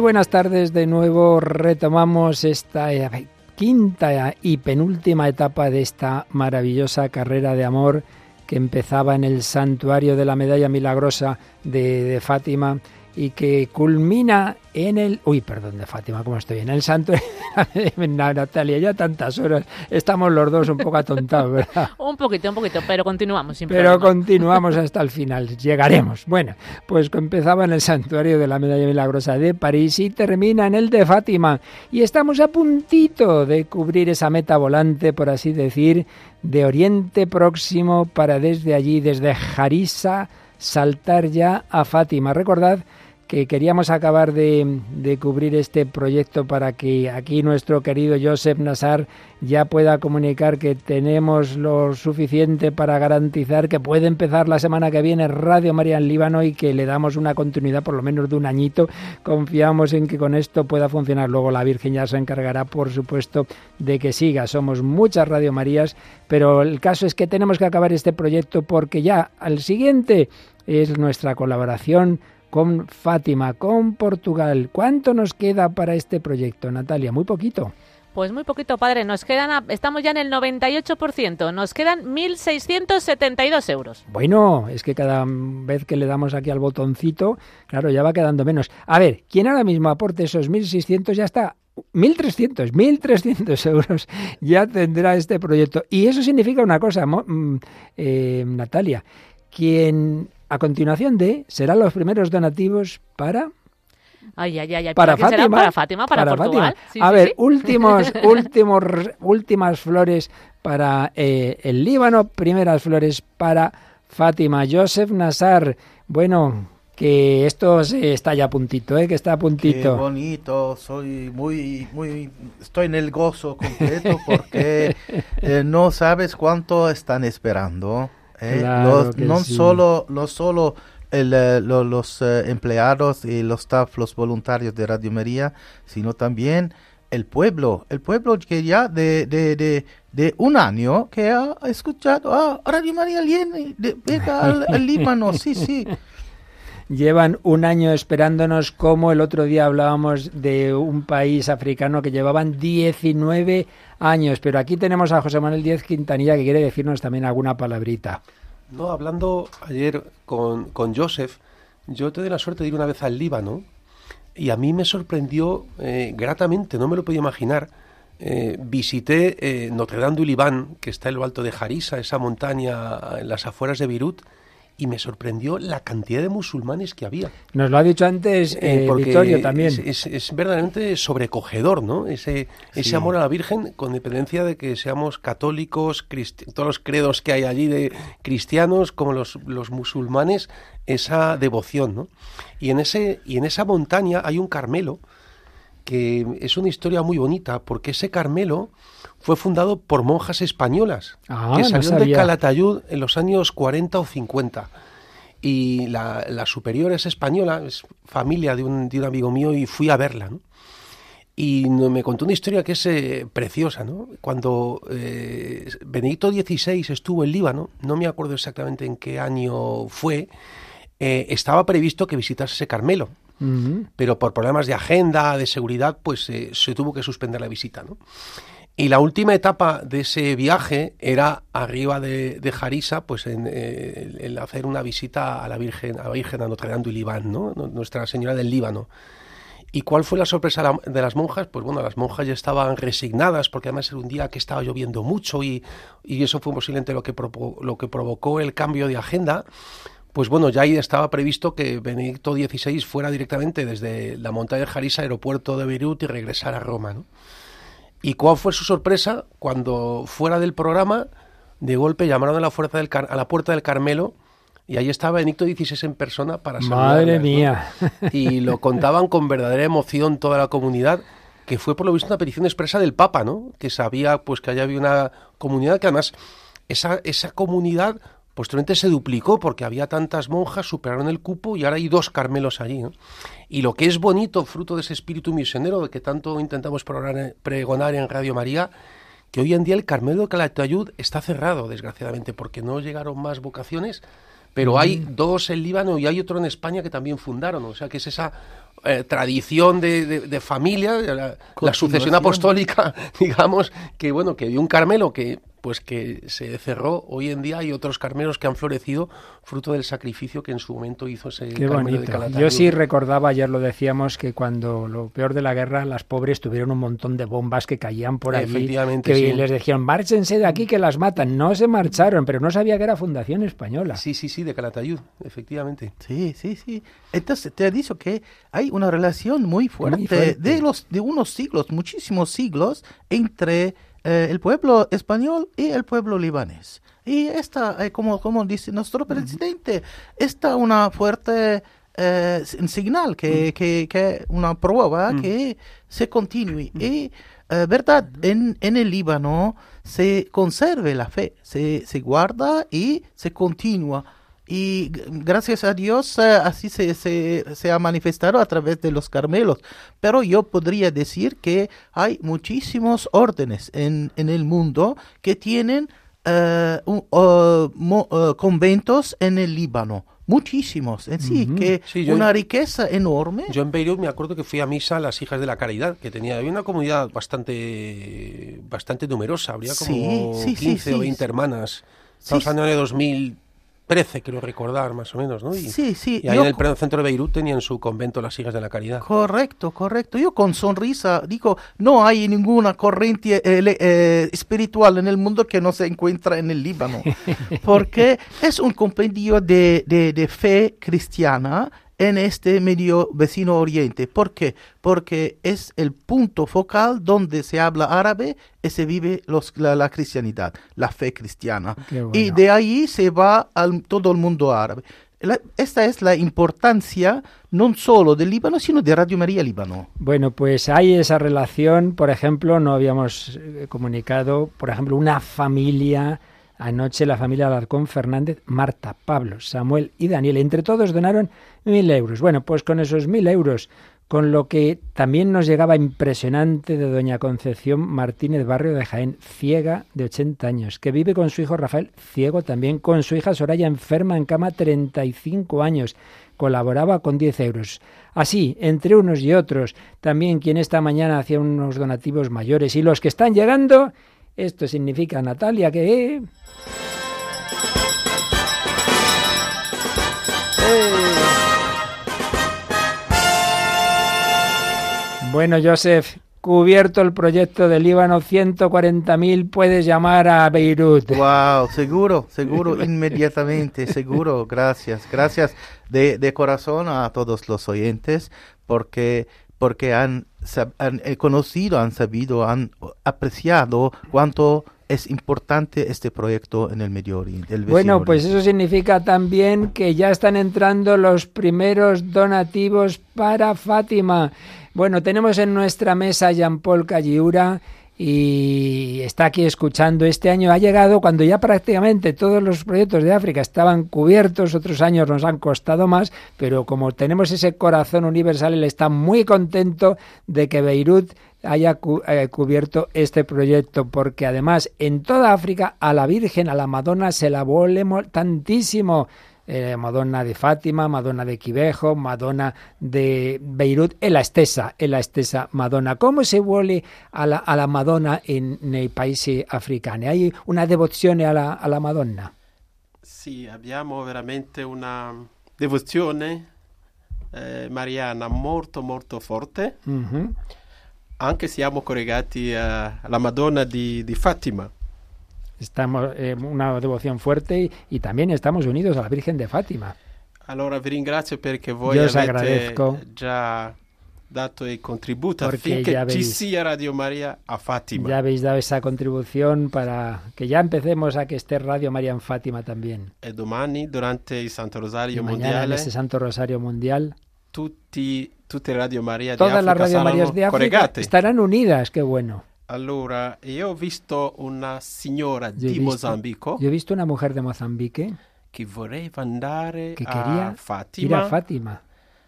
Buenas tardes de nuevo. Retomamos esta eh, quinta y penúltima etapa de esta maravillosa carrera de amor que empezaba en el santuario de la medalla milagrosa de, de Fátima y que culmina en el... Uy, perdón, de Fátima, ¿cómo estoy? En el santo... Natalia, ya tantas horas. Estamos los dos un poco atontados, ¿verdad? un poquito, un poquito, pero continuamos. Sin pero continuamos hasta el final. Llegaremos. Bueno, pues empezaba en el santuario de la Medalla Milagrosa de París y termina en el de Fátima. Y estamos a puntito de cubrir esa meta volante, por así decir, de Oriente Próximo para desde allí, desde Jarisa, saltar ya a Fátima. Recordad que queríamos acabar de, cubrir este proyecto para que aquí nuestro querido Joseph Nassar ya pueda comunicar que tenemos lo suficiente para garantizar que puede empezar la semana que viene Radio María en Líbano y que le damos una continuidad por lo menos de un añito. Confiamos en que con esto pueda funcionar. Luego la Virgen ya se encargará, por supuesto, de que siga. Somos muchas Radio Marías, pero el caso es que tenemos que acabar este proyecto porque ya al siguiente es nuestra colaboración con Fátima, con Portugal. ¿Cuánto nos queda para este proyecto, Natalia? Muy poquito. Pues muy poquito, padre. Nos quedan, estamos ya en el 98%. Nos quedan 1.672 euros. Bueno, es que cada vez que le damos aquí al botoncito, claro, ya va quedando menos. A ver, ¿quién ahora mismo aporte esos 1.600 ya está 1.300, 1.300 euros ya tendrá este proyecto. Y eso significa una cosa, mm, eh, Natalia, quien a continuación de serán los primeros donativos para Ay, ay, ay, para, Fátima, para Fátima, para, Portugal. a ver, últimos, últimos, últimas flores para eh, el Líbano, primeras flores para Fátima. Joseph Nassar, bueno, que esto está ya a puntito, ¿eh? que está a puntito. Qué bonito, soy muy, muy, estoy en el gozo completo porque eh, no sabes cuánto están esperando. ¿Eh? no solo, no solo eh, los eh, empleados y los staff, los voluntarios de Radio María, sino también el pueblo, el pueblo que ya de, de, de, de un año que ha escuchado, ah, Radio María viene, venga al, al Líbano, sí, sí. llevan un año esperándonos, como el otro día hablábamos de un país africano que llevaban 19 años. Pero aquí tenemos a José Manuel Díez Quintanilla que quiere decirnos también alguna palabrita. No, hablando ayer con, con Joseph, yo tuve la suerte de ir una vez al Líbano y a mí me sorprendió eh, gratamente, no me lo podía imaginar. Eh, visité eh, Notre Dame du Liban, que está en lo alto de Jarisa, esa montaña en las afueras de Beirut, y me sorprendió la cantidad de musulmanes que había. Nos lo ha dicho antes eh, eh Vittorio también. Es, verdaderamente sobrecogedor, ¿no? Ese, ese amor a la Virgen, con dependencia de que seamos católicos, todos los credos que hay allí de cristianos, como los, los musulmanes, esa devoción, ¿no? Y en, ese, y en esa montaña hay un Carmelo, que es una historia muy bonita, porque ese Carmelo fue fundado por monjas españolas ah, que salieron de Calatayud en los años 40 o 50. Y la, superior es española, es familia de un, de un, amigo mío y fui a verla. Y me contó una historia que es eh, preciosa. ¿no? Cuando eh, Benedicto XVI estuvo en Líbano, no me acuerdo exactamente en qué año fue, eh, estaba previsto que visitase ese Carmelo. Pero por problemas de agenda, de seguridad, pues se tuvo que suspender la visita. ¿no? Y la última etapa de ese viaje era arriba de, de Jarisa, pues en, eh, el hacer una visita a la Virgen, a la Virgen a Notre Dame du Líbano, ¿no? Nuestra Señora del Líbano. ¿Y cuál fue la sorpresa de las monjas? Pues bueno, las monjas ya estaban resignadas porque además era un día que estaba lloviendo mucho y, y eso fue posiblemente lo que, lo que provocó el cambio de agenda. Pues bueno, ya ahí estaba previsto que Benedicto XVI fuera directamente desde la montaña de Jarisa, aeropuerto de Beirut y regresara a Roma, ¿no? ¿Y cuál fue su sorpresa cuando fuera del programa, de golpe llamaron a la, fuerza del a la puerta del Carmelo y ahí estaba Benito XVI en persona para Madre mía. Y lo contaban con verdadera emoción toda la comunidad, que fue por lo visto una petición expresa del Papa, ¿no? Que sabía pues que allá había una comunidad que además esa, esa comunidad Posteriormente se duplicó porque había tantas monjas, superaron el cupo y ahora hay dos Carmelos allí. Y lo que es bonito, fruto de ese espíritu misionero de que tanto intentamos pregonar en Radio María, que hoy en día el Carmelo de Calatayud está cerrado, desgraciadamente, porque no llegaron más vocaciones, Pero hay dos en Líbano y hay otro en España que también fundaron, o sea que es esa eh, tradición de, familia, la, la, sucesión apostólica, digamos, que bueno, que dio un Carmelo que pues que se cerró. Hoy en día hay otros carmeros que han florecido fruto del sacrificio que en su momento hizo ese Qué bonito. Yo sí recordaba, ayer lo decíamos, que cuando lo peor de la guerra, las pobres tuvieron un montón de bombas que caían por allí, que les decían, márchense de aquí que las matan. No se marcharon, pero no sabía que era Fundación Española. Sí, sí, sí, de Calatayud, efectivamente. Sí, sí, sí. Entonces te ha dicho que hay una relación muy fuerte, de los de unos siglos, muchísimos siglos entre eh, el pueblo español y el pueblo libanés. Y esta, eh, como, como dice nuestro presidente, está una fuerte eh, señal, que, que, que, una prueba que se continúe. Y, ¿verdad? En, en el Líbano se conserve la fe, se, se guarda y se continúa y gracias a Dios eh, así se, se, ha manifestado a través de los Carmelos. Pero yo podría decir que hay muchísimos órdenes en, en el mundo que tienen eh, eh, conventos en el Líbano. Muchísimos, en sí, que una riqueza enorme. Yo en Beirut me acuerdo que fui a misa a las hijas de la caridad, que tenía había una comunidad bastante bastante numerosa, habría como 15 o 20 hermanas. Estamos hablando de 2000 13, quiero recordar, más o menos, ¿no? Y, sí, sí. Y ahí en el centro de Beirut tenían su convento las hijas de la caridad. Correcto, correcto. Yo con sonrisa digo, no hay ninguna corriente eh, eh, espiritual en el mundo que no se encuentra en el Líbano, porque es un compendio de, de, de fe cristiana en este medio vecino oriente. ¿Por qué? Porque es el punto focal donde se habla árabe y se vive los, la, cristianidad, la fe cristiana. Y de ahí se va al todo el mundo árabe. esta es la importancia no solo del Líbano, sino de Radio María Líbano. Bueno, pues hay esa relación, por ejemplo, no habíamos eh, comunicado, por ejemplo, una familia Anoche la familia Alarcón Fernández, Marta, Pablo, Samuel y Daniel, entre todos donaron mil euros. Bueno, pues con esos mil euros, con lo que también nos llegaba impresionante de doña Concepción Martínez Barrio de Jaén, ciega de 80 años, que vive con su hijo Rafael, ciego también, con su hija Soraya enferma en cama 35 años, colaboraba con 10 euros. Así, entre unos y otros, también quien esta mañana hacía unos donativos mayores y los que están llegando esto significa, Natalia, que... Eh. Bueno, Joseph, cubierto el proyecto del Líbano, 140.000, puedes llamar a Beirut. Wow, seguro, seguro, inmediatamente, seguro, gracias, gracias de, de corazón a todos los oyentes, porque porque han, han eh, conocido, han sabido, han apreciado cuánto es importante este proyecto en el Medio Oriente. bueno, pues eso significa también que ya están entrando los primeros donativos para Fátima. Bueno, tenemos en nuestra mesa Jean-Paul Calliura y está aquí escuchando. Este año ha llegado cuando ya prácticamente todos los proyectos de África estaban cubiertos, otros años nos han costado más, pero como tenemos ese corazón universal, él está muy contento de que Beirut haya eh, cubierto este proyecto, porque además en toda África a la Virgen, a la Madonna, se la volemos tantísimo eh, Madonna de Fátima, Madonna de Quivejo, Madonna de Beirut en la stessa, en la stessa Madonna. ¿Cómo se vuole a la, a la Madonna en, nei paesi africani? Hay una devozione alla, alla Madonna? Sì, abbiamo veramente una devozione eh, mariana molto molto forte. Mm-hmm. Anche siamo collegati alla Madonna di, di Fatima. Estamos eh, una devoción fuerte y, también estamos unidos a la Virgen de Fátima. Allora vi ringrazio perché voi avete agradezco già dato el contributo affinché ci sia Radio María a Fátima. Ya habéis dado esa contribución para que ya empecemos a que esté Radio María en Fátima también. E domani, durante il Santo Rosario Mondiale, ese Santo Rosario Mundial, tutti, tutte Radio María todas de las Radio Marías de África estarán unidas, qué bueno. Allora, io ho visto una signora di visto, Mozambico. Io ho visto una mujer de Mozambique che voleva andare che a Fatima. A Fatima.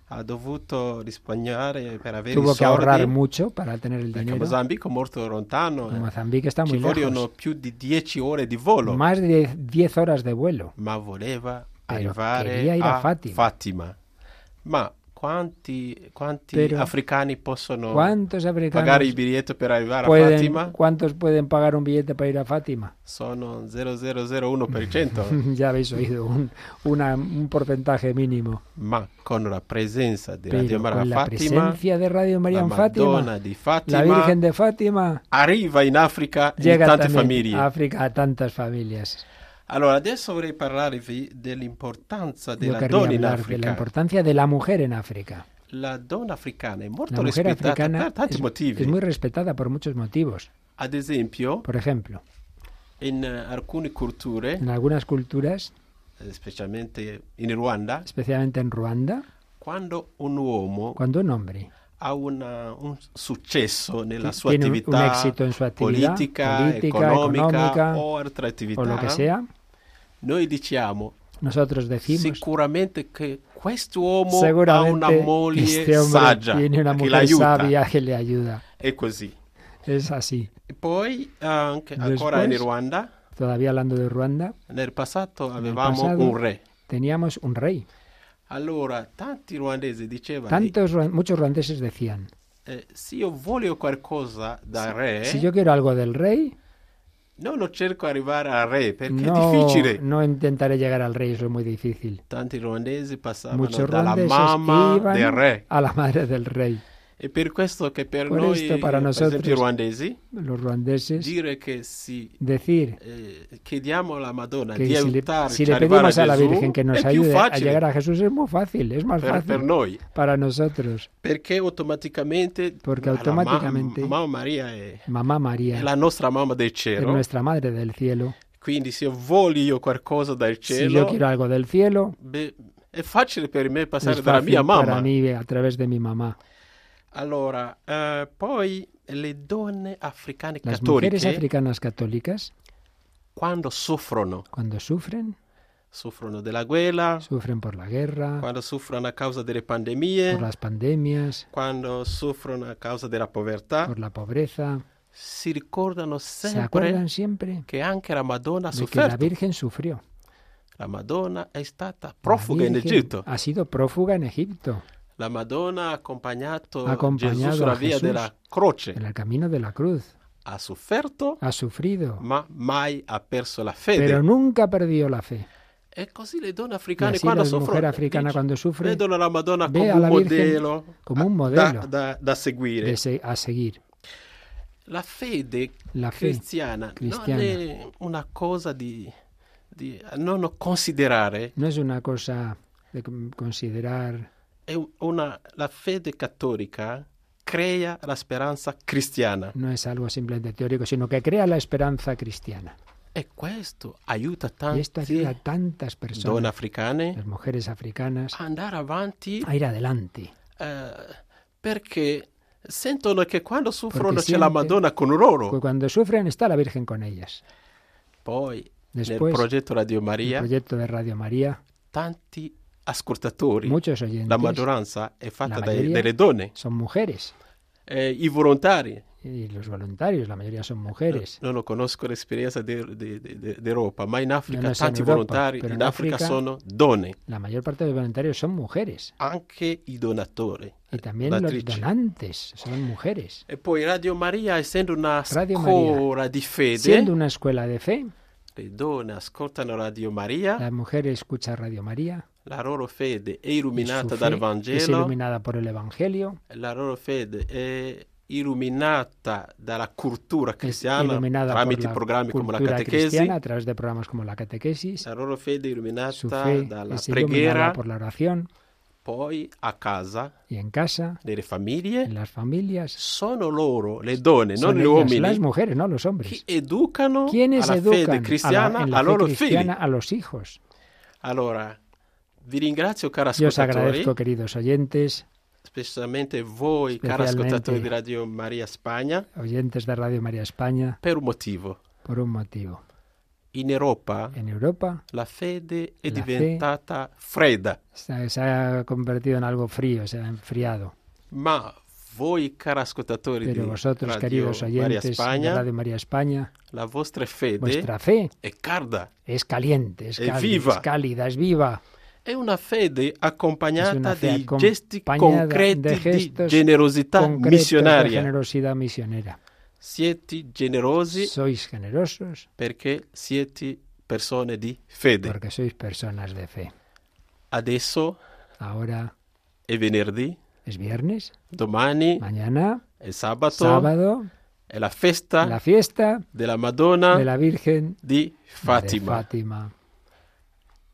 Ha dovuto risparmiare per avere Tuvo i que ahorrar mucho para tener el dinero. Mozambico è molto lontano. Mozambique está muy ci vogliono più di 10 ore di volo. Más de 10 horas de vuelo. Ma voleva arrivare ir a, a Fatima. Fatima. Ma quanti, quanti Pero, africani possono ¿Cuántos africanos pagare il biglietto per arrivare a pueden, Fatima? ¿Cuántos pueden pagar un billete para ir a Fátima? Sono 0001%. ya habéis oído, un, una- un porcentaje mínimo. Ma con la presenza di Pero Radio Maria con la Fatima, presencia de Radio María la en Fátima, di la Virgen de Fátima, arriva in Africa in llega también famiglie. a África a tantas familias. Allora, adesso vorrei parlarvi dell'importanza della donna in hablar de la Africa. importancia de la mujer en África. La donna africana è molto La mujer rispettata africana per tanti es, motivi. es muy respetada por muchos motivos. Ad esempio, Por ejemplo, in eh, alcune culture, en algunas culturas, Ruanda, especialmente en Ruanda, quando un uomo cuando un hombre ha una- un successo nella sua tiene un- un attività éxito en su actividad, politica, política, economica, o altra attività, o lo que sea, noi diciamo nosotros decimos sicuramente che quest'uomo ha seguramente una moglie este saggia tiene una che mujer sabia que le ayuda. È così. Es así. E poi anche ancora in Después- Ruanda, Todavía hablando de Ruanda, nel passato avevamo pasado- un re. teníamos un rey. Allora, tanti ruandesi dicevano, Tantos, muchos ruandeses decían, eh, se io voglio qualcosa dal re, si yo quiero algo del rey, non lo cerco di arrivare al re, perché è no, difficile. no intentaré llegar al rey, eso es muy difícil. Tanti ruandesi passavano Muchos dalla mamma del re. a la madre del rey. E per questo che per Por noi, esto, para nosotros- ruandesi, Los ruandeses dire che si decir eh, chiediamo alla Madonna que di si le, si a le pedimos a la Gesù, Virgen que nos è più ayude a llegar a Jesús es muy fácil, es más per, per fácil noi, para nosotros. perché automaticamente, Porque la automaticamente- ma- Mamma Maria è, Mamá è María la nostra mamma del es cielo, nuestra Madre del cielo. quindi se voglio io qualcosa dal Si cielo, yo quiero algo del cielo, beh, è facile per me passare es dalla fácil mia mamma. para mí a través de mi mamá. Allora, eh, poi le donne africane Las mujeres africanas católicas, cuando sufren, soffrono della guerra, sufren por la guerra, a causa pandemie, por las pandemias, a causa por la pobreza, si ricordano se acuerdan siempre anche la Madonna ha de que la. Virgen sufrió. La Madonna è stata La profuga in Egitto. Ha sido prófuga en Egipto, La Madonna ha accompagnato, Ha accompagnato Gesù sulla via della croce. en el camino de la cruz. Ha sofferto, Ha sufrido, ma mai ha perso la fede. pero nunca perdió la fe. E così le donne africane así quando la soffrono mujer africana dice- cuando sufre vedono la Madonna come a un modello, como un a- modelo da, da- da seguire. se- a seguir. La fede La fe cristiana, cristiana. non è una cosa di, di non considerare, no es una cosa de con- considerar. è una, la fede cattolica crea la speranza cristiana no es algo simplemente teórico, sino que crea la esperanza cristiana. e questo aiuta Y esto ayuda a tantas personas, africane las mujeres africanas, a andare avanti a ir adelante. eh, perché sentono che quando Perché c'è la Madonna con loro. Porque cuando sufren está la Virgen con ellas. Poi Después, nel progetto Radio el proyecto de Radio María, tanti ascoltatori, muchos oyentes la maggioranza è fatta la mayoría- dalle donne, son mujeres. Eh, i volontari. Y los voluntarios, la mayoría son mujeres. Non lo conosco l'esperienza di- di- di- di- d'Europa, ma in Africa so in tanti Europa, volontari in in Africa Africa- sono donne, La mayor parte de los voluntarios son mujeres. anche i donatori. Y también los donantes son mujeres. E poi Radio Maria, essendo una Radio scuola di fede, Siendo una escuela de fe, le donne ascoltano Radio Maria, la mujer escucha Radio María. La loro fede è illuminata dal es Vangelo, iluminada por el Evangelio. la loro fede è illuminata dalla cultura Es cristiana tramite la programmi come la catechesi, a través de programas como la catequesis. la loro fede è illuminata fe dalla es preghiera, por la oración. poi a casa, Y en casa, nelle famiglie, en las familias, sono loro, le donne, son non gli ellas, uomini, las mujeres, no los che hombres. educano Quienes alla educan fede a la, cristiana en la a fe loro figli. cristiana a los hijos. Allora, vi ringrazio cari Yo os agradezco, queridos oyentes, specialmente voi cari Specialmente- ascoltatori di Radio Maria Spagna, oyentes de Radio María España, per un motivo. por un motivo. In Europa En Europa la fede è La fe- diventata fredda, se, se ha convertido en algo frío, se ha enfriado. ma voi, cari ascoltatori Pero di vosotros, Radio queridos oyentes de Radio María España, la vostra fede vuestra fe è calda. es caliente, es, Es cálida, viva. es cálida, es viva. È una fede una accompagnata fe dei gesti concreti de di generosità de missionaria. Siete generosi Sois generosos perché siete persone di fede. porque sois personas de fe. Adesso Ahora è venerdì, es viernes, domani mañana, è sabato, sábado, è la festa la fiesta della Madonna de la Virgen di de Fatima. Fátima.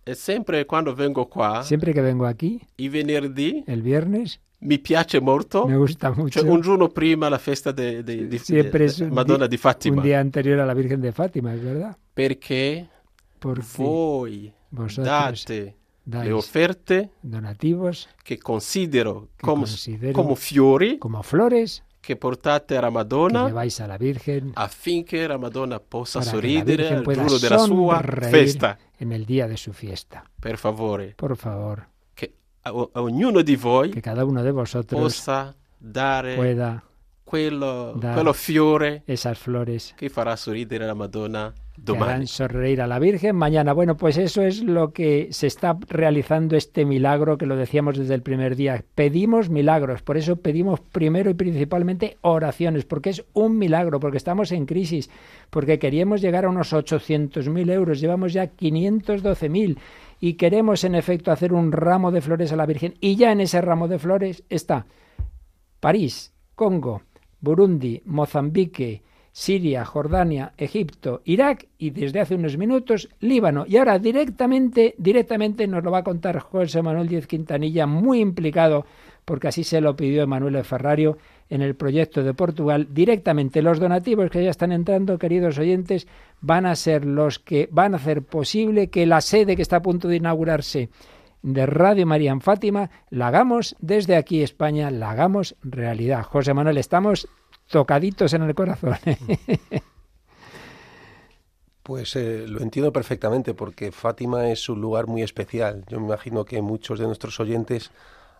E sempre quando vengo qua, Siempre que vengo aquí, i venerdì, el viernes, mi piace molto. me gusta mucho. Cioè, un giorno prima la festa de- de- di Siempre de- es Madonna di- Fatima. Un día anterior a la Virgen de Fátima, es verdad. Perché Porque voi vosotros date le offerte donativos che considero que considero come fiori como flores che portate alla que Madonna lleváis a la Virgen affinché la Madonna possa que la sorridere al giorno della sua festa. En el día de su fiesta. Per favore, Por favor, a, a ognuno di voi que cada uno de vosotros possa dare pueda quello, fiore esas flores che farà sorridere la Madonna que domani. sonreír a la Virgen mañana. Bueno, pues eso es lo que se está realizando este milagro que lo decíamos desde el primer día. Pedimos milagros, por eso pedimos primero y principalmente oraciones, porque es un milagro, porque estamos en crisis, porque queríamos llegar a unos 800.000 euros, llevamos ya 512.000 y queremos en efecto hacer un ramo de flores a la Virgen y ya en ese ramo de flores está París, Congo, Burundi, Mozambique, Siria, Jordania, Egipto, Irak y desde hace unos minutos Líbano. Y ahora directamente, directamente nos lo va a contar José Manuel Díez Quintanilla, muy implicado, porque así se lo pidió Emanuele Ferrario en el proyecto de Portugal. Directamente los donativos que ya están entrando, queridos oyentes, van a ser los que van a hacer posible que la sede que está a punto de inaugurarse de Radio María en Fátima, la hagamos desde aquí España, la hagamos realidad. José Manuel, estamos tocaditos en el corazón. Pues eh, lo entiendo perfectamente porque Fátima es un lugar muy especial. Yo me imagino que muchos de nuestros oyentes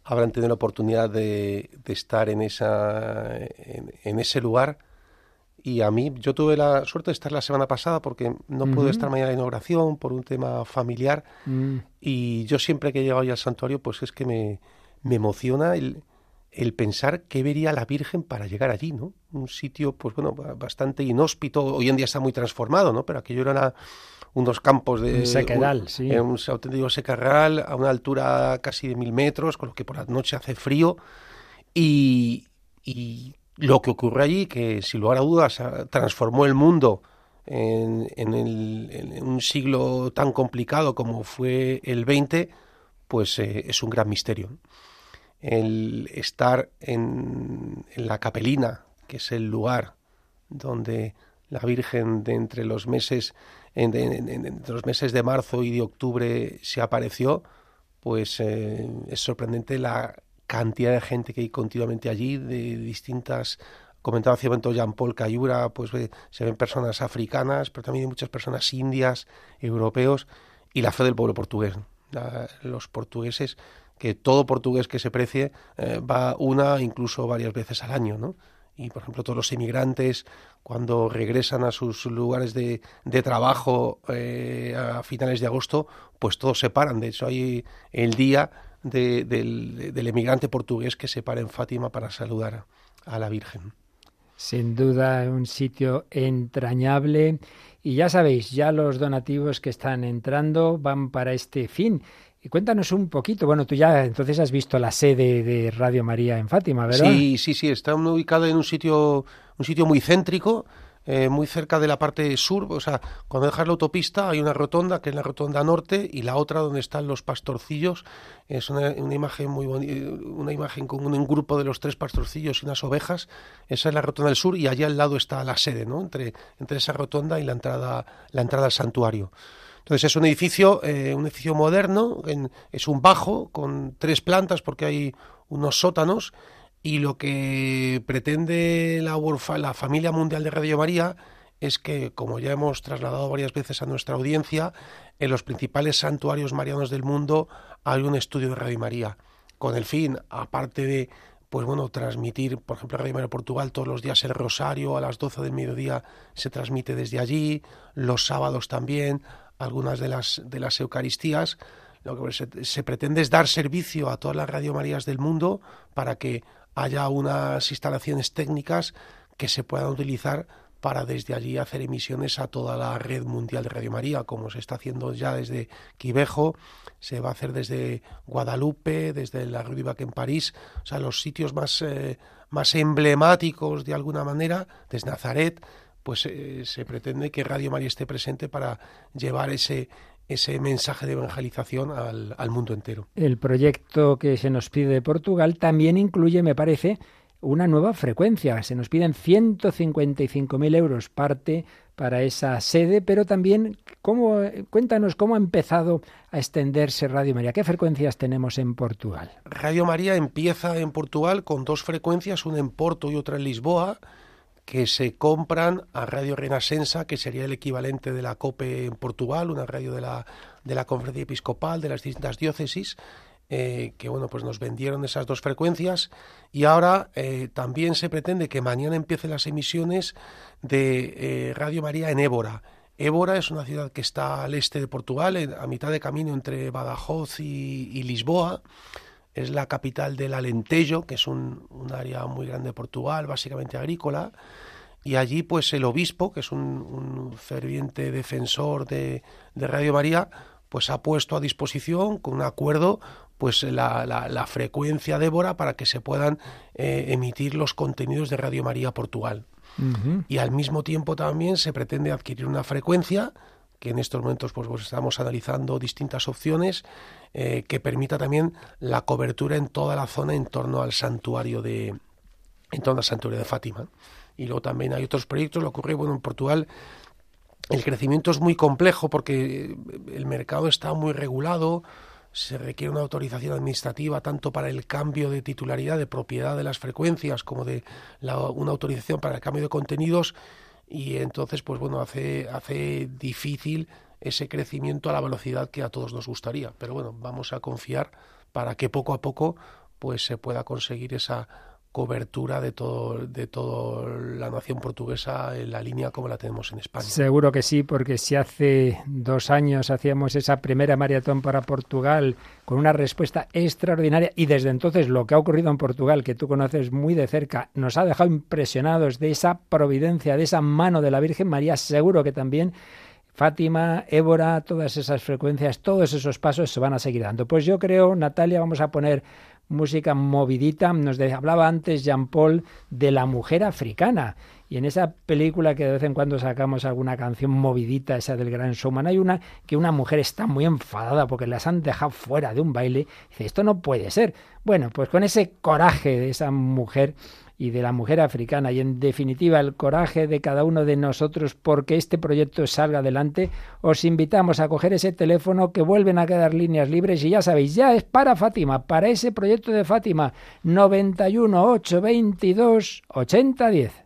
habrán tenido la oportunidad de, estar en, esa, en, ese lugar. Y a mí, yo tuve la suerte de estar la semana pasada porque no uh -huh. pude estar mañana en la inauguración por un tema familiar. Uh -huh. Y yo siempre que he llegado ya al santuario, pues es que me, me emociona el, el pensar qué vería la Virgen para llegar allí, ¿no? Un sitio, pues bueno, bastante inhóspito. Hoy en día está muy transformado, ¿no? Pero aquello eran unos campos de... Un sequedal, un, sí. Un auténtico sequedal a una altura casi de mil metros, con lo que por la noche hace frío. Y, y lo que ocurre allí, que sin lugar a dudas transformó el mundo en, en, el, en un siglo tan complicado como fue el 20, pues eh, es un gran misterio el estar en, en, la capelina, que es el lugar donde la Virgen de entre los meses en, en, entre los meses de marzo y de octubre se apareció, pues eh, es sorprendente la cantidad de gente que hay continuamente allí, de distintas comentaba hace un momento Jean-Paul Cayura, pues eh, se ven personas africanas, pero también hay muchas personas indias, europeos, y la fe del pueblo portugués. Los portugueses que todo portugués que se precie eh, va una, incluso varias veces al año, ¿no? Y, por ejemplo, todos los inmigrantes, cuando regresan a sus lugares de, de trabajo eh, a finales de agosto, pues todos se paran. De hecho, hay el día de, del, del, emigrante portugués que se para en Fátima para saludar a, la Virgen. Sin duda, un sitio entrañable. Y ya sabéis, ya los donativos que están entrando van para este fin. Y cuéntanos un poquito, bueno, tú ya entonces has visto la sede de Radio María en Fátima, ¿verdad? Sí, sí, sí, está ubicada en un sitio, un sitio muy céntrico, eh, muy cerca de la parte sur, o sea, cuando dejas la autopista hay una rotonda, que es la rotonda norte, y la otra donde están los pastorcillos, es una, imagen muy bonita, una imagen con un, grupo de los tres pastorcillos y unas ovejas, esa es la rotonda del sur, y allá al lado está la sede, ¿no? Entre, entre esa rotonda y la entrada, la entrada al santuario. Entonces es un edificio, eh, un edificio moderno, es un bajo con tres plantas porque hay unos sótanos y lo que pretende la, la familia mundial de Radio María es que, como ya hemos trasladado varias veces a nuestra audiencia, en los principales santuarios marianos del mundo hay un estudio de Radio María, con el fin, aparte de pues bueno, transmitir, por ejemplo, Radio María Portugal, todos los días el rosario a las 12 del mediodía se transmite desde allí, los sábados también, algunas de las, de las Eucaristías. Lo que se, se pretende es dar servicio a todas las Radio Marías del mundo para que haya unas instalaciones técnicas que se puedan utilizar para desde allí hacer emisiones a toda la red mundial de Radio María, como se está haciendo ya desde Quivejo, se va a hacer desde Guadalupe, desde la Rue en París, o sea, los sitios más, eh, más emblemáticos de alguna manera, desde Nazaret, pues eh, se pretende que Radio María esté presente para llevar ese, ese mensaje de evangelización al, al mundo entero. El proyecto que se nos pide de Portugal también incluye, me parece, una nueva frecuencia. Se nos piden 155.000 euros parte para esa sede, pero también cómo, cuéntanos cómo ha empezado a extenderse Radio María. ¿Qué frecuencias tenemos en Portugal? Radio María empieza en Portugal con dos frecuencias, una en Porto y otra en Lisboa, que se compran a Radio Renascença, que sería el equivalente de la COPE en Portugal, una radio de la, de la Conferencia Episcopal de las distintas diócesis, eh, que bueno, pues nos vendieron esas dos frecuencias y ahora eh, también se pretende que mañana empiecen las emisiones de eh, Radio María en Évora. Évora es una ciudad que está al este de Portugal, a mitad de camino entre Badajoz y, Lisboa. Es la capital del Alentejo, que es un, área muy grande de Portugal, básicamente agrícola. Y allí, pues el obispo, que es un, ferviente defensor de, de Radio María, pues ha puesto a disposición con un acuerdo pues la, la, frecuencia Débora para que se puedan eh, emitir los contenidos de Radio María Portugal. Y al mismo tiempo también se pretende adquirir una frecuencia que en estos momentos pues, pues estamos analizando distintas opciones eh, que permita también la cobertura en toda la zona en torno al santuario de en torno al santuario de Fátima. Y luego también hay otros proyectos, lo ocurre bueno en Portugal el crecimiento es muy complejo porque el mercado está muy regulado, se requiere una autorización administrativa tanto para el cambio de titularidad de propiedad de las frecuencias como de una autorización para el cambio de contenidos y entonces pues bueno hace hace difícil ese crecimiento a la velocidad que a todos nos gustaría. Pero bueno vamos a confiar para que poco a poco pues se pueda conseguir esa cobertura de todo de toda la nación portuguesa en la línea como la tenemos en España. Seguro que sí, porque si hace dos años hacíamos esa primera maratón para Portugal con una respuesta extraordinaria y desde entonces lo que ha ocurrido en Portugal, que tú conoces muy de cerca, nos ha dejado impresionados de esa providencia, de esa mano de la Virgen María, seguro que también Fátima, Évora, todas esas frecuencias, todos esos pasos se van a seguir dando. Pues yo creo, Natalia, vamos a poner música movidita. Nos hablaba antes Jean Paul de la mujer africana. Y en esa película que de vez en cuando sacamos alguna canción movidita, esa del Gran Showman, hay una que una mujer está muy enfadada porque las han dejado fuera de un baile. dice, esto no puede ser. Bueno, pues con ese coraje de esa mujer y de la mujer africana. Y en definitiva el coraje de cada uno de nosotros porque este proyecto salga adelante, os invitamos a coger ese teléfono que vuelven a quedar líneas libres y ya sabéis, ya es para Fátima, para ese proyecto de Fátima. 91 822 8010.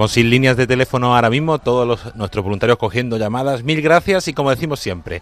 Estamos sin líneas de teléfono ahora mismo, todos nuestros voluntarios cogiendo llamadas. Mil gracias y como decimos siempre,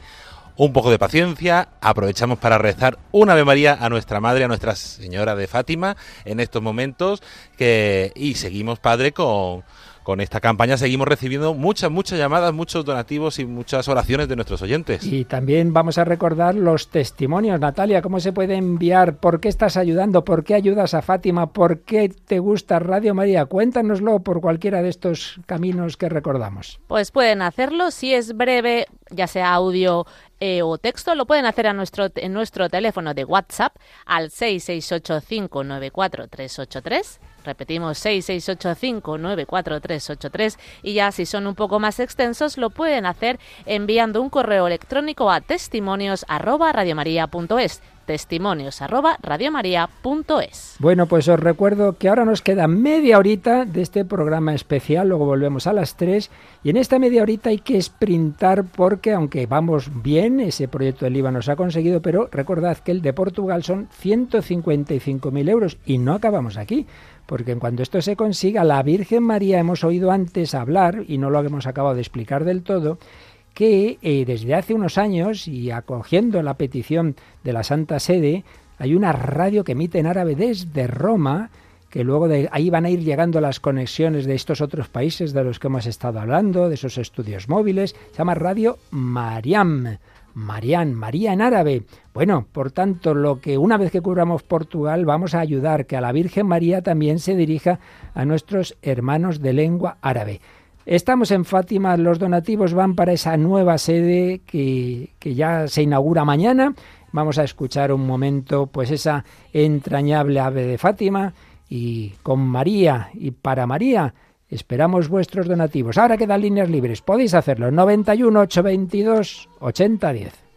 un poco de paciencia. Aprovechamos para rezar una Ave María a nuestra Madre, a Nuestra Señora de Fátima en estos momentos. Que, y seguimos, Padre, con, con esta campaña seguimos recibiendo muchas, muchas llamadas, muchos donativos y muchas oraciones de nuestros oyentes. Y también vamos a recordar los testimonios, Natalia, cómo se puede enviar, por qué estás ayudando, por qué ayudas a Fátima, por qué te gusta Radio María. Cuéntanoslo por cualquiera de estos caminos que recordamos. Pues pueden hacerlo si es breve, ya sea audio eh, o texto, lo pueden hacer a nuestro, en nuestro teléfono de WhatsApp al 668594383 Repetimos 668594383 y ya si son un poco más extensos lo pueden hacer enviando un correo electrónico a testimonios testimonios Bueno, pues os recuerdo que ahora nos queda media horita de este programa especial, luego volvemos a las 3 y en esta media horita hay que sprintar porque aunque vamos bien, ese proyecto del IVA nos ha conseguido, pero recordad que el de Portugal son 155.000 euros y no acabamos aquí porque en cuanto esto se consiga, la Virgen María hemos oído antes hablar, y no lo hemos acabado de explicar del todo, que eh, desde hace unos años, y acogiendo la petición de la Santa Sede, hay una radio que emite en árabe desde Roma, que luego de ahí van a ir llegando las conexiones de estos otros países de los que hemos estado hablando, de esos estudios móviles, se llama Radio Mariam. Marián, María en árabe. Bueno, por tanto, lo que una vez que cubramos Portugal, vamos a ayudar que a la Virgen María también se dirija a nuestros hermanos de lengua árabe. Estamos en Fátima, los donativos van para esa nueva sede que, que ya se inaugura mañana. Vamos a escuchar un momento, pues esa entrañable ave de Fátima y con María y para María Esperamos vuestros donativos. Ahora quedan líneas libres. Podéis hacerlo. 91 822 8010.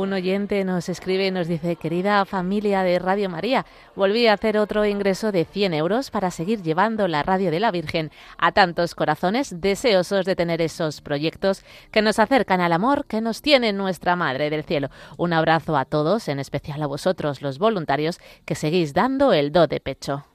Un oyente nos escribe y nos dice, querida familia de Radio María, volví a hacer otro ingreso de 100 euros para seguir llevando la radio de la Virgen a tantos corazones deseosos de tener esos proyectos que nos acercan al amor que nos tiene nuestra Madre del Cielo. Un abrazo a todos, en especial a vosotros los voluntarios que seguís dando el do de pecho.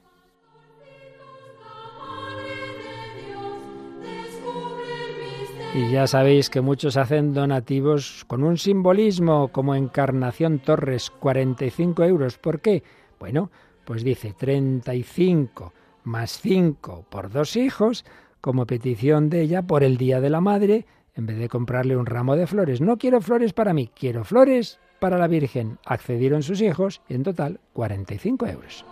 Y ya sabéis que muchos hacen donativos con un simbolismo como Encarnación Torres, 45 euros. ¿Por qué? Bueno, pues dice 35 más 5 por dos hijos, como petición de ella por el Día de la Madre, en vez de comprarle un ramo de flores. No quiero flores para mí, quiero flores para la Virgen. Accedieron sus hijos y en total 45 euros.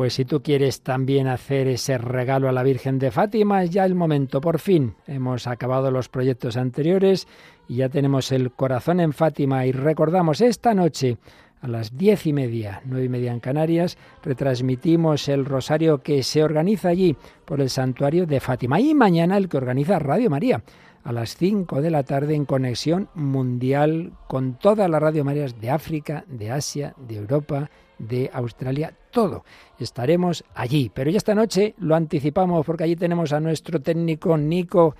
Pues si tú quieres también hacer ese regalo a la Virgen de Fátima, es ya el momento, por fin. Hemos acabado los proyectos anteriores y ya tenemos el corazón en Fátima y recordamos esta noche a las diez y media, nueve y media en Canarias, retransmitimos el rosario que se organiza allí por el santuario de Fátima y mañana el que organiza Radio María a las cinco de la tarde en conexión mundial con todas las Radio Marías de África, de Asia, de Europa, de Australia, todo. Estaremos allí. Pero ya esta noche lo anticipamos porque allí tenemos a nuestro técnico Nico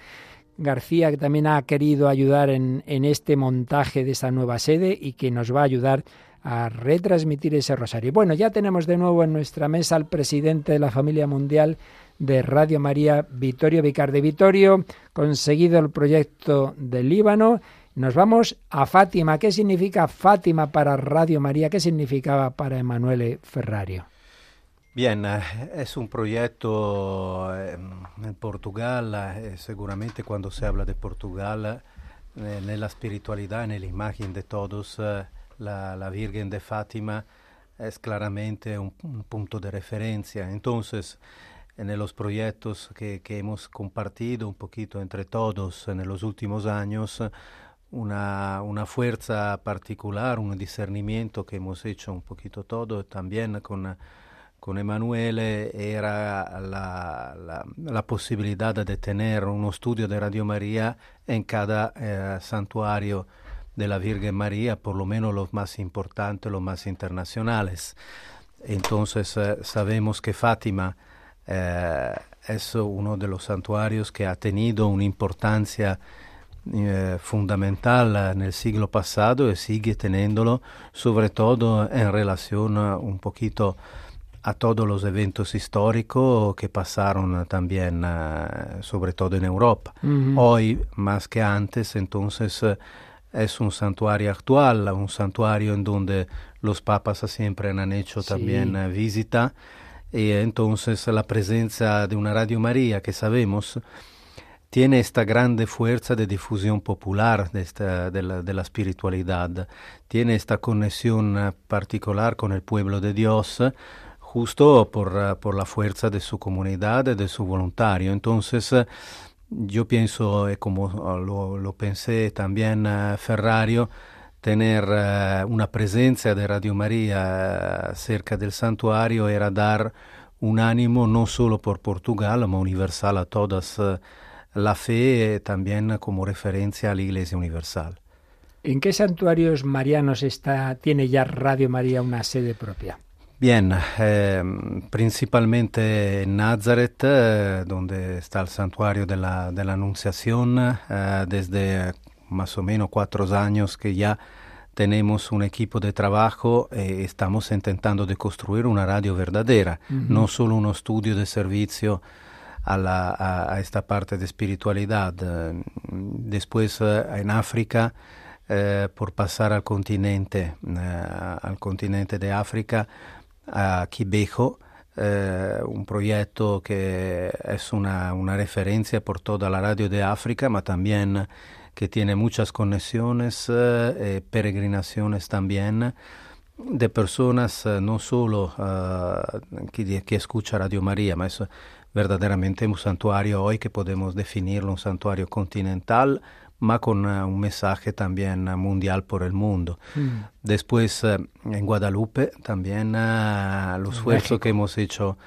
García, que también ha querido ayudar en, en este montaje de esa nueva sede y que nos va a ayudar a retransmitir ese rosario. Bueno, ya tenemos de nuevo en nuestra mesa al presidente de la familia mundial de Radio María, Vittorio Vicarde. Vittorio, conseguido el proyecto del Líbano nos vamos a Fátima. ¿Qué significa Fátima para Radio María? ¿Qué significaba para Emanuele Ferrario? Bien, eh, es un proyecto en Portugal, seguramente cuando se habla de Portugal, en la espiritualidad, en la imagen de todos, la, la Virgen de Fátima es claramente un, punto de referencia. Entonces, en los proyectos que, hemos compartido un poquito entre todos en los últimos años, una, una, fuerza particular, un discernimiento que hemos hecho un poquito todo, también con, con Emanuele, era la, la, posibilidad de tener un estudio de Radio María en cada eh, santuario de la Virgen María, por lo menos los más importantes, los más internacionales. Entonces eh, sabemos que Fátima eh, es uno de los santuarios que ha tenido una importancia eh, fundamental en el siglo pasado y sigue teniéndolo, sobre todo en relación un poquito a todos los eventos históricos que pasaron también, sobre todo en Europa. Hoy, más que antes, entonces es un santuario actual, un santuario en donde los papas siempre han hecho también eh, visita. Y entonces la presencia de una Radio María que sabemos tiene esta grande fuerza de difusión popular de, esta, de, la, de la, espiritualidad, tiene esta conexión eh, particular con el pueblo de Dios justo por, eh, por la fuerza de su comunidad, de su voluntario. Entonces, yo pienso, eh, como lo, pensé también Ferrario, tener una presencia de Radio María cerca del santuario era dar un ánimo no solo por Portugal, ma universal a todas la fe también como referencia a la Iglesia Universal. ¿En qué santuarios marianos está, tiene ya Radio María una sede propia? Bien, eh, principalmente en Nazaret, eh, donde está el santuario de la, de la Anunciación, eh, desde más o menos cuatro años que ya tenemos un equipo de trabajo y estamos intentando de construir una radio verdadera, no solo un estudio de servicio a, la, esta parte de espiritualidad. Después en África, por pasar al continente, al continente de África, a Quibejo, eh, un proyecto que es una, una, referencia por toda la radio de África, pero también que tiene muchas conexiones, eh, peregrinaciones también de personas eh, no solo que, escuchan Radio María, verdaderamente un santuario hoy que podemos definirlo un santuario continental, ma con uh, un mensaje también uh, mundial por el mundo. Mm. Después uh, en Guadalupe también el esfuerzo que hemos hecho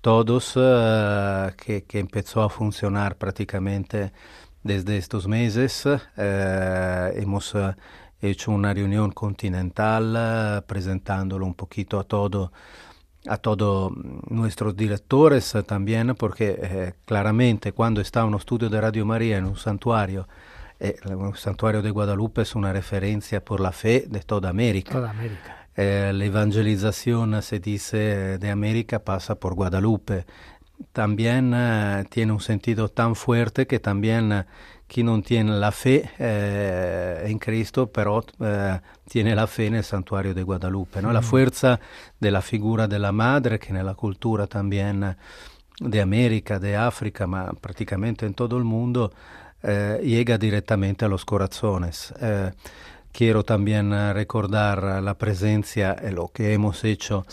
todos, que, que, empezó a funcionar prácticamente desde estos meses. hemos hecho una reunión continental presentándolo un poquito a todo a todos nuestros directores también, porque eh, claramente cuando está un estudio de Radio María en un santuario, eh, el santuario de Guadalupe es una referencia por la fe de toda América. Toda América. Eh, la evangelización, se dice, de América pasa por Guadalupe. También uh, tiene un sentido tan fuerte que también uh, quien no tiene la fe eh, en Cristo, pero eh, tiene la fe en el santuario de Guadalupe. ¿no? Mm. La fuerza de la figura de la madre, que en la cultura también de América, de África, ma prácticamente en todo el mundo, eh, llega directamente a los corazones. Eh, quiero también eh, recordar la presencia, lo que hemos hecho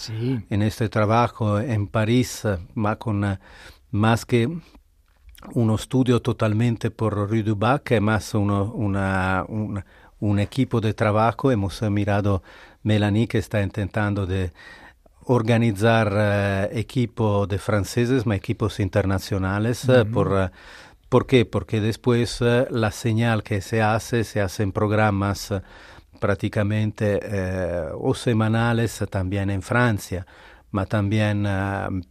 en este trabajo en París, con más que un estudio totalmente por Rue du Bac, más uno, una, un equipo de trabajo. Hemos mirado Melanie que está intentando de organizar equipos de franceses, ma equipos internacionales por ¿Por qué? Porque después uh, la señal que se hace, se hacen programas uh, prácticamente uh, o semanales también en Francia, ma también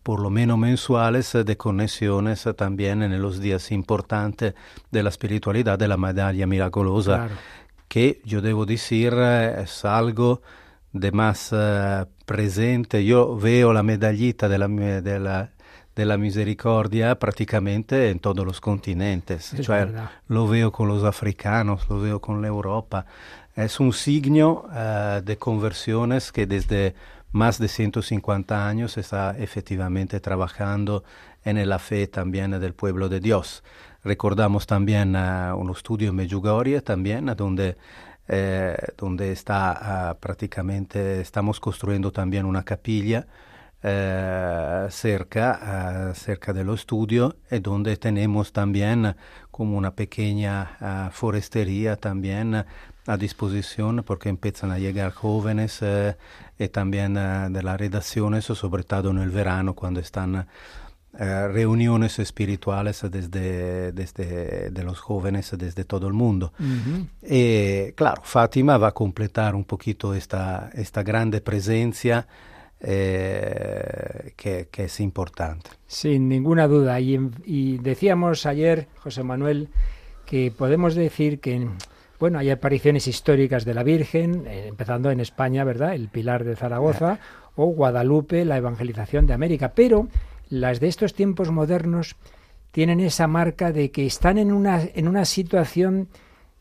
por lo menos mensuales de conexiones también en los días importantes de la espiritualidad de la medalla milagrosa, claro. que yo debo decir es algo de más presente. Yo veo la medallita de la, de la de la misericordia prácticamente en todos los continentes. Es cioè, lo veo con los africanos, lo veo con la Europa. Es un signo uh, de conversiones que desde más de 150 años está efectivamente trabajando en la fe también del pueblo de Dios. Recordamos también un estudio en Medjugorje también, donde, eh, donde está uh, prácticamente, estamos construyendo también una capilla eh, cerca, cerca del estudio, y donde tenemos también como una pequeña forestería también a disposición porque empiezan a llegar jóvenes eh, y también eh, de las redacciones, sobre todo en el verano cuando están eh, reuniones espirituales desde, desde de los jóvenes desde todo el mundo. Y claro, Fátima va a completar un poquito esta, esta grande presencia que, que, es importante. Sin ninguna duda. Y, y decíamos ayer, José Manuel, que podemos decir que bueno, hay apariciones históricas de la Virgen, eh, empezando en España, ¿verdad? El Pilar de Zaragoza o Guadalupe, la evangelización de América, pero las de estos tiempos modernos tienen esa marca de que están en una, en una situación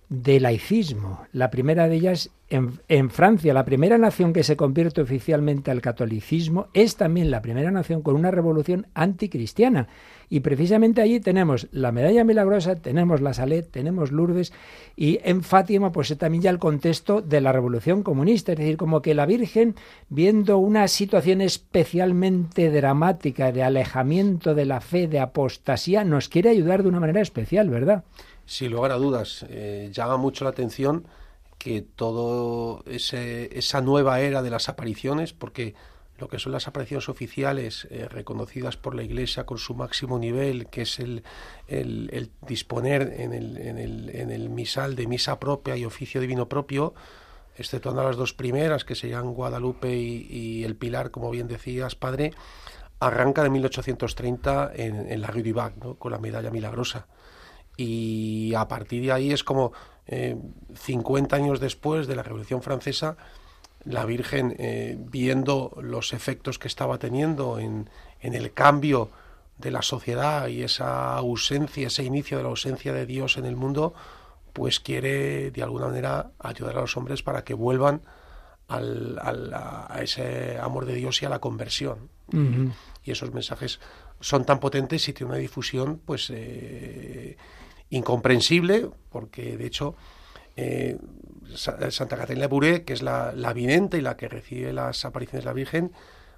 de laicismo. La primera de ellas en, en, Francia, la primera nación que se convierte oficialmente al catolicismo, es también la primera nación con una revolución anticristiana. Y precisamente allí tenemos la medalla milagrosa, tenemos la Salet, tenemos Lourdes y en Fátima pues también ya el contexto de la revolución comunista, es decir, como que la Virgen viendo una situación especialmente dramática de alejamiento de la fe, de apostasía, nos quiere ayudar de una manera especial, ¿verdad? Sin lugar a dudas, eh, llama mucho la atención que todo esa nueva era de las apariciones, porque lo que son las apariciones oficiales eh, reconocidas por la Iglesia con su máximo nivel, que es el, el, disponer en el, en, en el misal de misa propia y oficio divino propio, exceptuando las dos primeras, que se llaman Guadalupe y, el Pilar, como bien decías, padre, arranca de 1830 en, en la Rue du Bac, con la medalla milagrosa. Y a partir de ahí es como eh, 50 años después de la Revolución Francesa, la Virgen, eh, viendo los efectos que estaba teniendo en, en, el cambio de la sociedad y esa ausencia, ese inicio de la ausencia de Dios en el mundo, pues quiere de alguna manera ayudar a los hombres para que vuelvan al, a ese amor de Dios y a la conversión. Y esos mensajes son tan potentes y tienen una difusión pues eh, incomprensible, porque de hecho eh, Santa Catalina de Buré, que es la, la, vidente y la que recibe las apariciones de la Virgen,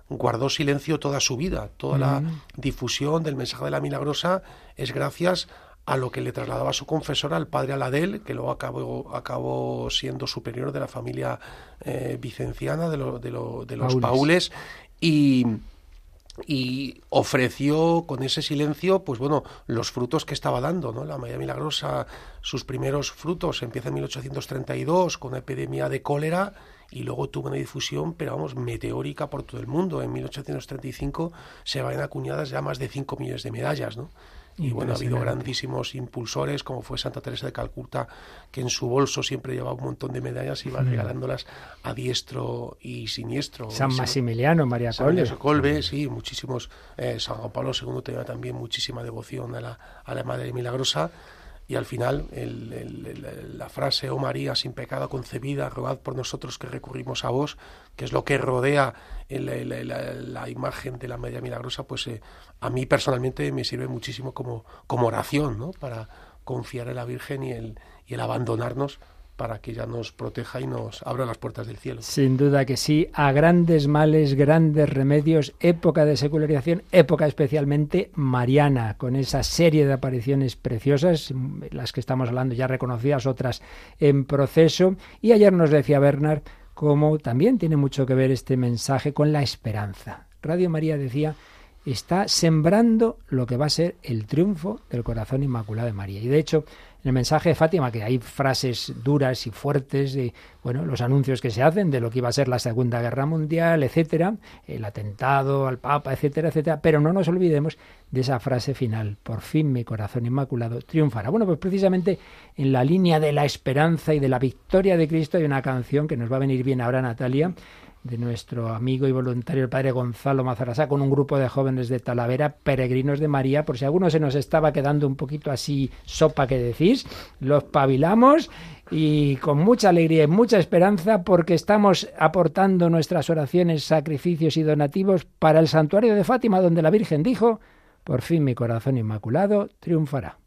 guardó silencio toda su vida. Toda la mm. difusión del mensaje de la milagrosa es gracias a lo que le trasladaba su confesora, el padre Aladel, que luego acabó, acabó siendo superior de la familia eh, vicenciana de, de, de los Paules. y y ofreció con ese silencio, pues bueno, los frutos que estaba dando, ¿no? La María Milagrosa, sus primeros frutos empieza en 1832 con una epidemia de cólera y luego tuvo una difusión, pero vamos, meteórica por todo el mundo. En 1835 se van acuñadas ya más de 5 millones de medallas, ¿no? Y bueno, ha habido grandísimos impulsores, como fue Santa Teresa de Calcuta, que en su bolso siempre llevaba un montón de medallas y iba regalándolas a diestro y siniestro. San Maximiliano, María Colbe. Colbe, sí, muchísimos. Eh, San Juan Pablo II tenía también muchísima devoción a la, a la Madre Milagrosa y al final la frase, oh María, sin pecado concebida, rogad por nosotros que recurrimos a vos, que es lo que rodea la, imagen de la Media Milagrosa, pues eh, a mí personalmente me sirve muchísimo como, como oración, ¿no? Para confiar en la Virgen y el, y el abandonarnos para que ella nos proteja y nos abra las puertas del cielo. Sin duda que sí, a grandes males, grandes remedios, época de secularización, época especialmente mariana, con esa serie de apariciones preciosas, las que estamos hablando ya reconocidas, otras en proceso. Y ayer nos decía Bernard cómo también tiene mucho que ver este mensaje con la esperanza. Radio María decía está sembrando lo que va a ser el triunfo del corazón inmaculado de María. Y de hecho, en el mensaje de Fátima, que hay frases duras y fuertes de bueno, los anuncios que se hacen de lo que iba a ser la Segunda Guerra Mundial, etcétera, el atentado al Papa, etcétera, etcétera, pero no nos olvidemos de esa frase final, por fin mi corazón inmaculado triunfará. Bueno, pues precisamente en la línea de la esperanza y de la victoria de Cristo hay una canción que nos va a venir bien ahora Natalia, de nuestro amigo y voluntario el padre Gonzalo Mazarasá con un grupo de jóvenes de Talavera, peregrinos de María, por si alguno se nos estaba quedando un poquito así sopa que decís, los pavilamos y con mucha alegría y mucha esperanza porque estamos aportando nuestras oraciones, sacrificios y donativos para el santuario de Fátima donde la Virgen dijo, por fin mi corazón inmaculado triunfará.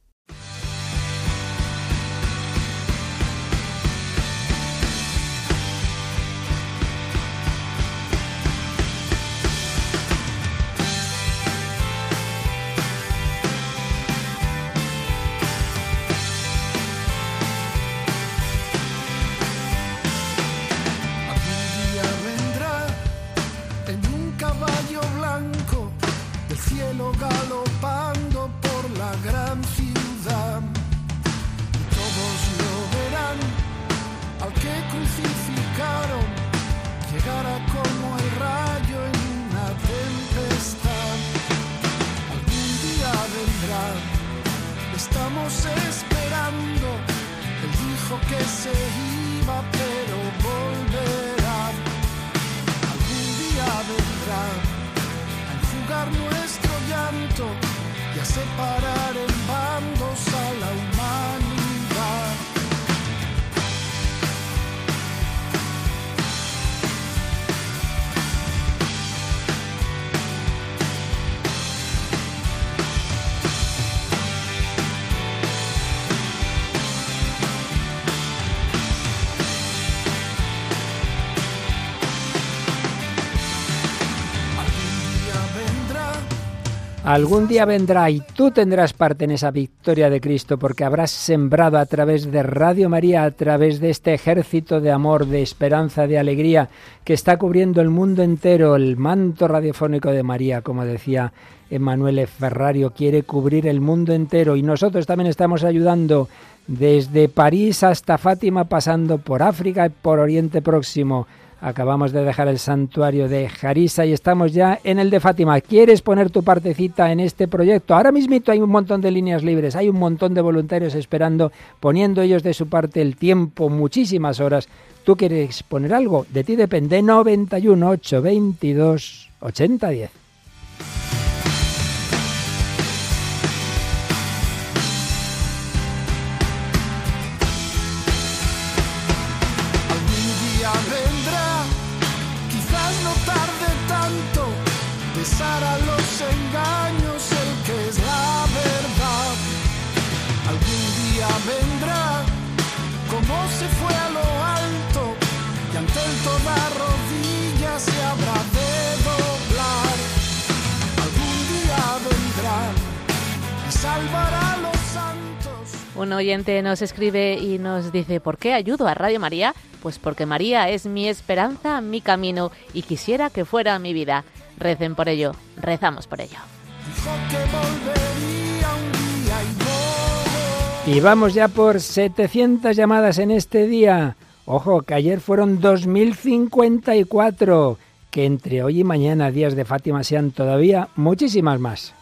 Algún día vendrá y tú tendrás parte en esa victoria de Cristo porque habrás sembrado a través de Radio María, a través de este ejército de amor, de esperanza, de alegría que está cubriendo el mundo entero. El manto radiofónico de María, como decía Emanuele Ferrario, quiere cubrir el mundo entero y nosotros también estamos ayudando desde París hasta Fátima, pasando por África y por Oriente Próximo Acabamos de dejar el santuario de Jarisa y estamos ya en el de Fátima. ¿Quieres poner tu partecita en este proyecto? Ahora mismo hay un montón de líneas libres, hay un montón de voluntarios esperando, poniendo ellos de su parte el tiempo, muchísimas horas. ¿Tú quieres poner algo? De ti depende 91 8 22 Un oyente nos escribe y nos dice, ¿por qué ayudo a Radio María? Pues porque María es mi esperanza, mi camino y quisiera que fuera mi vida. Recen por ello, rezamos por ello. Y vamos ya por 700 llamadas en este día. Ojo, que ayer fueron 2054. Que entre hoy y mañana, días de Fátima, sean todavía muchísimas más.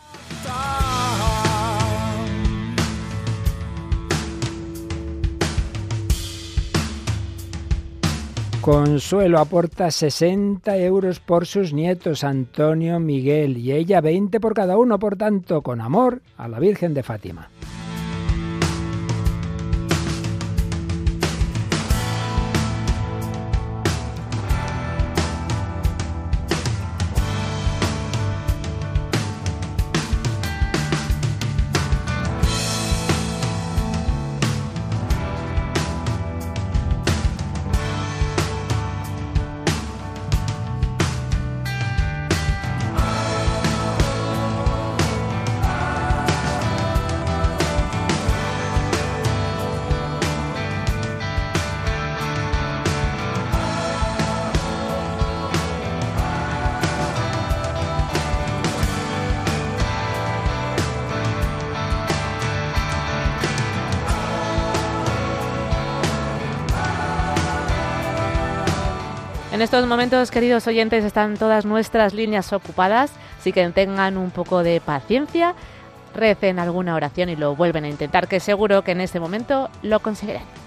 Consuelo aporta 60 euros por sus nietos Antonio, Miguel y ella 20 por cada uno, por tanto, con amor a la Virgen de Fátima. Estos momentos, queridos oyentes, están todas nuestras líneas ocupadas, así que tengan un poco de paciencia, recen alguna oración y lo vuelven a intentar, que seguro que en este momento lo conseguirán.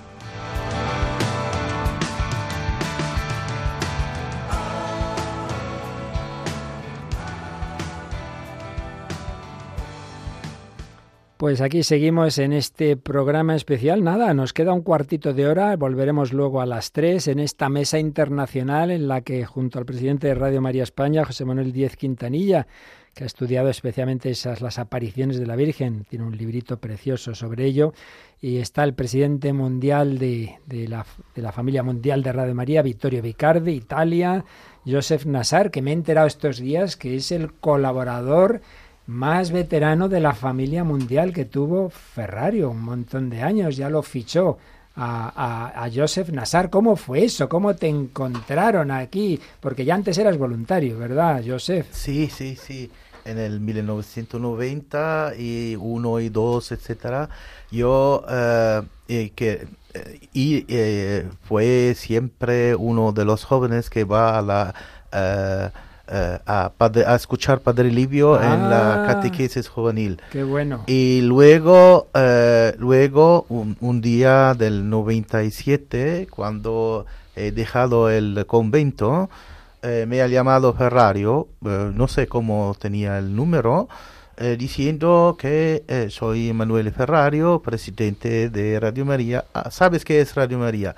Pues aquí seguimos en este programa especial. Nada, nos queda un cuartito de hora. Volveremos luego a las tres en esta mesa internacional en la que, junto al presidente de Radio María España, José Manuel Díez Quintanilla, que ha estudiado especialmente esas las apariciones de la Virgen, tiene un librito precioso sobre ello, y está el presidente mundial de, la familia mundial de Radio María, Vittorio Vicardi, Italia, Joseph Nassar, que me he enterado estos días que es el colaborador más veterano de la familia mundial que tuvo Ferrario, un montón de años, ya lo fichó a, a, Joseph Nassar. ¿Cómo fue eso? ¿Cómo te encontraron aquí? Porque ya antes eras voluntario, ¿verdad, Joseph? Sí, sí, sí. En el 1990 y uno y dos, etcétera, yo eh, que eh, y eh, fue siempre uno de los jóvenes que va a la eh, a, a, escuchar Padre Livio en la Ah. catequesis juvenil. Qué bueno. Y luego, eh, luego un, un día del 97, cuando he dejado el convento, eh, me ha llamado Ferrario, eh, no sé cómo tenía el número, eh, diciendo que soy Manuel Ferrario, presidente de Radio María. Ah, ¿Sabes qué es Radio María?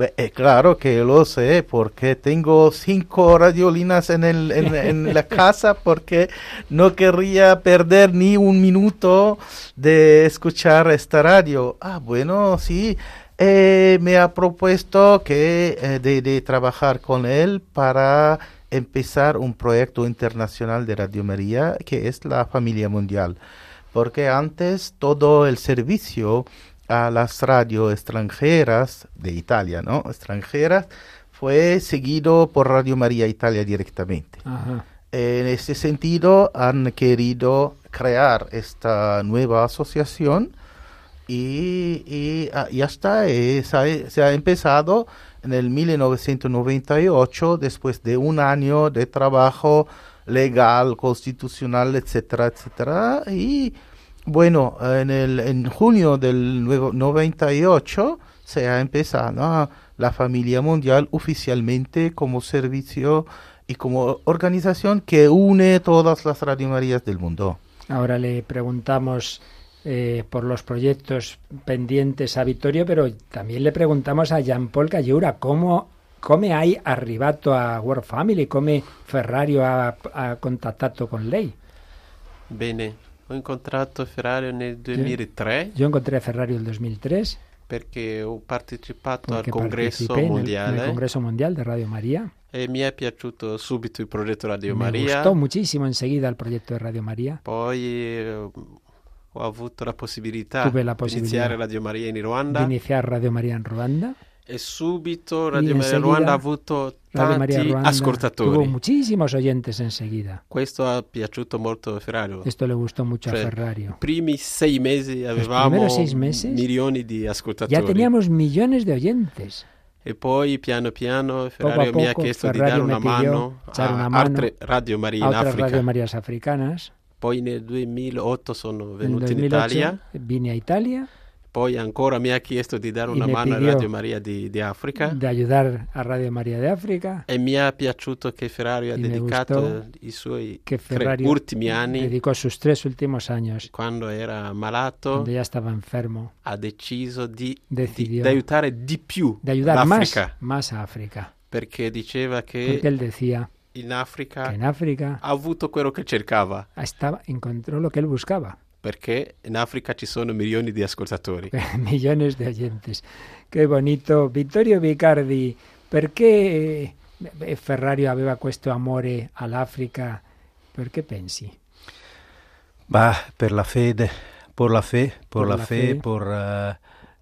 Eh, claro que lo sé porque tengo cinco radiolinas en, el, en, en la casa porque no querría perder ni un minuto de escuchar esta radio. Ah, bueno, sí. Eh, me ha propuesto que eh, de, de trabajar con él para empezar un proyecto internacional de Radio María que es la familia mundial. Porque antes todo el servicio a las radios extranjeras de Italia, ¿no? Extranjeras, fue seguido por Radio María Italia directamente. Ajá. En ese sentido, han querido crear esta nueva asociación y, y, ah, ya está, eh, se, ha, se ha empezado en el 1998, después de un año de trabajo legal, constitucional, etcétera, etcétera, y bueno, en, el, en junio del nuevo 98 se ha empezado ¿no? la familia mundial oficialmente como servicio y como organización que une todas las Radio Marías del mundo. Ahora le preguntamos eh, por los proyectos pendientes a Vittorio, pero también le preguntamos a Jean-Paul Cayura cómo come hai arrivato a World Family, come Ferrario ha, ha contattato con lei. Bene, ho incontrato Ferrario nel 2003 Yo encontré a Ferrario el 2003 perché ho partecipato porque al congresso participé en el, en mondiale el Congreso Mundial de Radio María. e mi è piaciuto subito il progetto Radio Me Maria. gustó muchísimo enseguida el proyecto de Radio María. Poi eh, ho avuto la possibilità, Tuve la di possibilità iniziare Radio Maria in de Ruanda iniciar Radio María en Ruanda. E subito Radio Maria Ruanda ha avuto tanti ascoltatori. tuvo muchísimos oyentes enseguida. Questo ha piaciuto molto a Ferrario. Esto le gustó mucho a Ferrario. I primi sei mesi avevamo primeros seis meses milioni di ascoltatori. Ya teníamos millones de oyentes. E poi piano piano Poco Ferrario mi ha poco chiesto di Ferrario dare una mano a una mano altre Radio Maria in Africa. Radio Marías africanas. Poi nel 2008 sono En el venuto in 2008 Italia. vine a Italia Poi ancora mi ha chiesto di dare Y una me mano a pidió Radio Maria di, di Africa. de ayudar a Radio María de África. E mi è piaciuto che Ferrario ha Y me dedicato gustó i suoi Que tre Ferrario ultimi anni, dedicó sus tres últimos años, quando era malato, cuando ya estaba enfermo, ha deciso di, di- Decidió di aiutare di più de ayudar más, l'Africa. más a África. Perché diceva che Porque él decía in Africa que en África ha avuto quello che cercava. estaba, encontró lo que él buscaba. Perché in Africa ci sono milioni di ascoltatori. millones de oyentes. Qué bonito. Vittorio Vicardi, perché eh, Ferrario aveva questo amore all'Africa? Perché pensi? Va, per la fede, por la fe, por, Por la, la fe, fe. por... eh,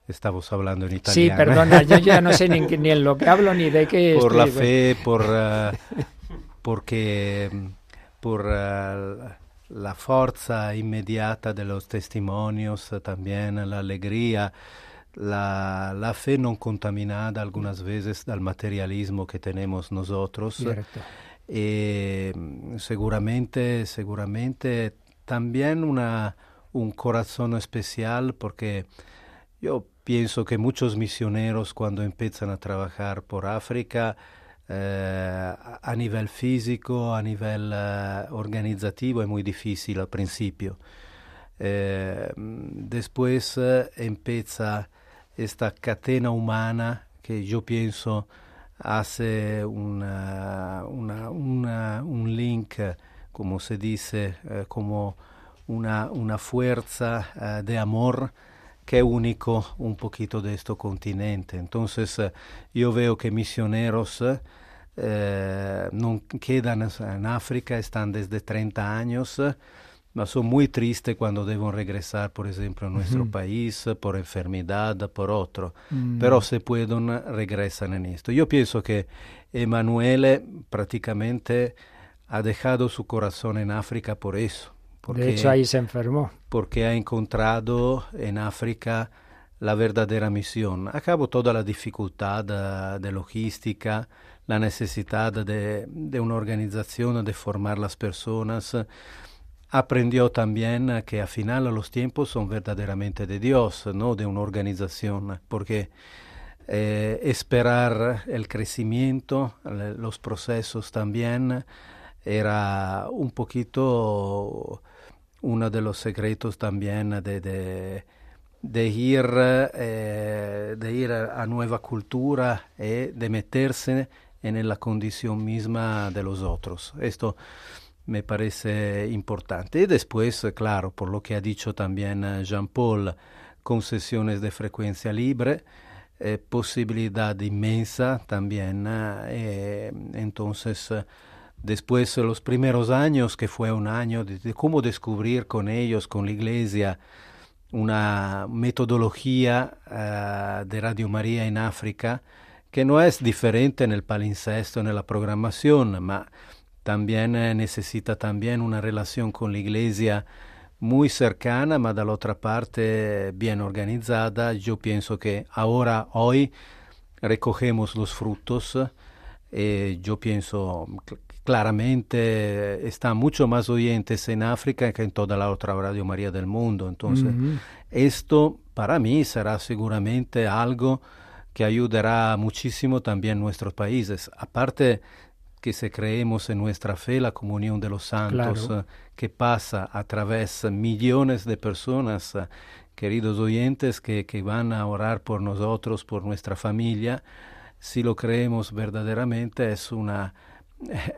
estamos hablando en Sí, italiano. perdona, yo ya no sé ni, ni en lo que hablo ni de qué por estoy- la fe, por eh, porque mm, por eh, la fuerza inmediata de los testimonios, eh, también la alegría, la, la fe no contaminada algunas veces del materialismo que tenemos nosotros. Cierto. Eh, seguramente, seguramente también una, un corazón especial porque yo pienso que muchos misioneros cuando empiezan a trabajar por África a- a nivel físico, a nivel eh, organizativo es muy difícil al principio. Eh, después eh, empieza esta cadena humana que yo pienso hace una, un link, como se dice, como una, una fuerza de amor que es único un poquito de este continente. Entonces yo veo que misioneros eh, no quedan en África, están desde 30 años, pero son muy tristes cuando deben regresar, por ejemplo, a nuestro país por enfermedad, por otro. Mm. Pero se pueden, regresan en esto. Yo pienso que Emanuele prácticamente ha dejado su corazón en África por eso. Porque, de hecho, ahí se enfermó. Porque ha encontrado en África la verdadera misión. Acabo toda la dificultad de logística, la necesidad de, de una organización, de formar las personas. Aprendió también que al final los tiempos son verdaderamente de Dios, no de una organización, porque eh, esperar el crecimiento, los procesos también, era un poquito uno de los secretos también de, de, ir, eh, de ir a, a, nueva cultura y de meterse en la condición misma de los otros. Esto me parece importante. Y después, claro, por lo que ha dicho también eh, Jean-Paul, concesiones de frecuencia libre, eh, posibilidad inmensa también. Eh, entonces, después los primeros años, que fue un año de, cómo descubrir con ellos, con la iglesia, una metodología de Radio María en África, que no es diferente en el palincesto, en la programación, ma también eh, necesita también una relación con la iglesia muy cercana, ma otra parte bien organizada. Yo pienso que ahora, hoy, recogemos los frutos. Eh, yo pienso claramente están mucho más oyentes en África que en toda la otra Radio María del mundo. Entonces, esto para mí será seguramente algo que ayudará muchísimo también nuestros países. Aparte que se creemos en nuestra fe la comunión de los santos, eh, que pasa a través de millones de personas, eh, queridos oyentes, que, que van a orar por nosotros, por nuestra familia, si lo creemos verdaderamente es una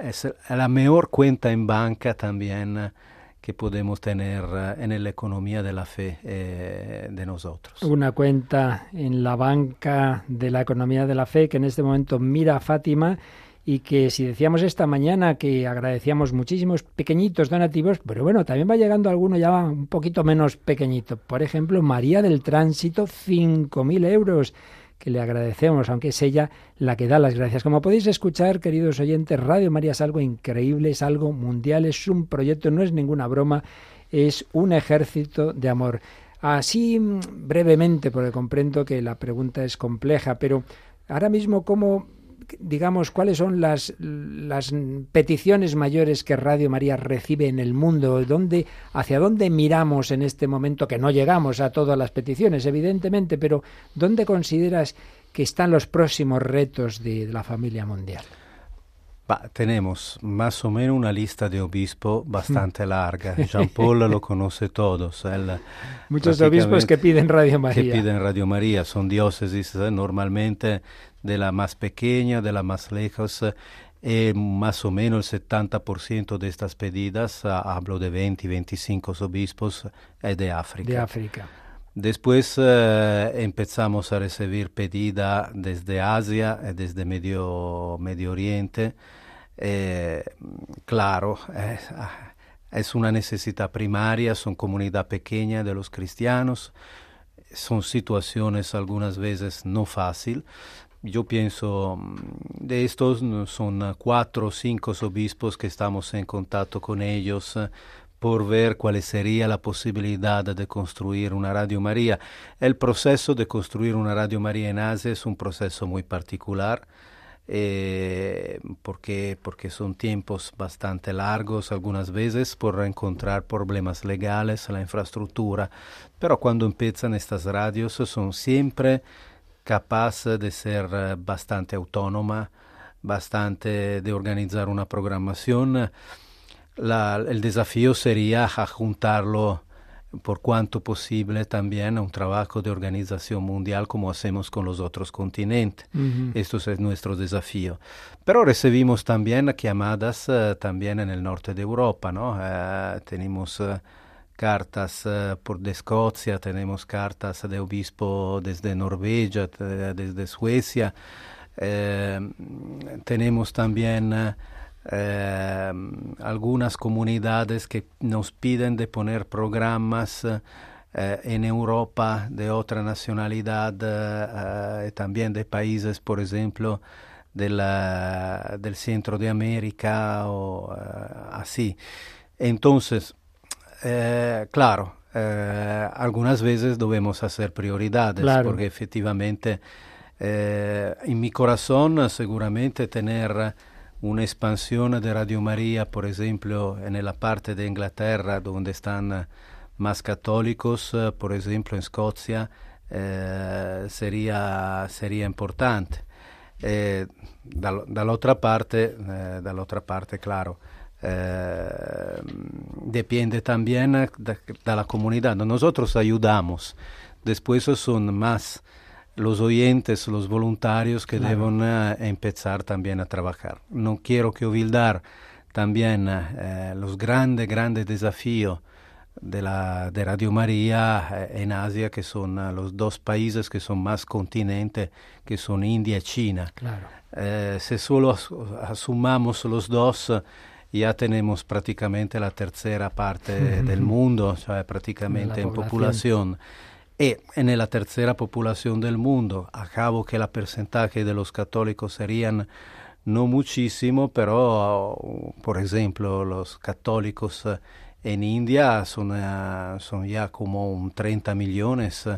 es la mejor cuenta en banca también que podemos tener eh, en la economía de la fe eh, de nosotros. Una cuenta en la banca de la economía de la fe que en este momento mira a Fátima y que si decíamos esta mañana que agradecíamos muchísimos pequeñitos donativos, pero bueno, también va llegando alguno ya un poquito menos pequeñito. Por ejemplo, María del Tránsito, 5.000 euros que le agradecemos, aunque es ella la que da las gracias. Como podéis escuchar, queridos oyentes, Radio María es algo increíble, es algo mundial, es un proyecto, no es ninguna broma, es un ejército de amor. Así mm, brevemente, porque comprendo que la pregunta es compleja, pero ahora mismo, ¿cómo digamos, cuáles son las, las peticiones mayores que Radio María recibe en el mundo, ¿Dónde, hacia dónde miramos en este momento, que no llegamos a todas las peticiones, evidentemente, pero ¿dónde consideras que están los próximos retos de, la familia mundial? Tenemos más o menos una lista de obispos bastante larga. Jean Paul lo conoce todos. Muchos obispos que piden Radio María. Que piden Radio María. Son diócesis eh, normalmente de la más pequeña, de la más lejos. Eh, más o menos el 70% de estas pedidas, ah, hablo de 20 y 25 obispos, es de África. De África. Después eh, empezamos a recibir pedidas desde Asia, eh, desde Medio, Medio Oriente. claro, ah, es una necesidad primaria, son comunidad pequeña de los cristianos, son situaciones algunas veces no fáciles, yo pienso, mm, de estos son cuatro o cinco obispos que estamos en contacto con ellos eh, por ver cuál sería la posibilidad de construir una Radio María. El proceso de construir una Radio María en Asia es un proceso muy particular. Eh, porque, porque son tiempos bastante largos algunas veces por encontrar problemas legales, la infraestructura, pero cuando empiezan estas radios son siempre capaz de ser eh, bastante autónoma, bastante de organizar una programación. El desafío sería juntarlo por cuanto posible también un trabajo de organización mundial como hacemos con los otros continentes. Esto es nuestro desafío. Pero recibimos también llamadas uh, también en el norte de Europa, ¿no? Uh, tenemos uh, cartas por de Escocia, tenemos cartas de obispo desde Noruega, desde Suecia, tenemos también eh, algunas comunidades que nos piden de poner programas eh, en Europa de otra nacionalidad eh, también de países, por ejemplo, de del centro de América o así. Entonces, claro, algunas veces debemos hacer prioridades porque efectivamente en mi corazón seguramente tener una expansión de Radio María, por ejemplo, en la parte de Inglaterra, donde están eh, más católicos, eh, por ejemplo, en Escocia, eh, sería, sería importante. Eh, otra parte, eh, otra parte, claro, depende también de, la comunidad. Nosotros ayudamos, después son más los oyentes, los voluntarios que deben eh, empezar también a trabajar. No quiero que olvidar también eh, los grandes, grandes desafíos de, la, de Radio María eh, en Asia, que son los dos países que son más continentes, que son India y China. Claro. si solo asumamos los dos, ya tenemos prácticamente la tercera parte del mundo, o sea, prácticamente en población en la tercera población del mundo, a cabo que el porcentaje de los católicos serían no muchísimo, pero por ejemplo los católicos eh, en India son, eh, son ya como un 30 millones.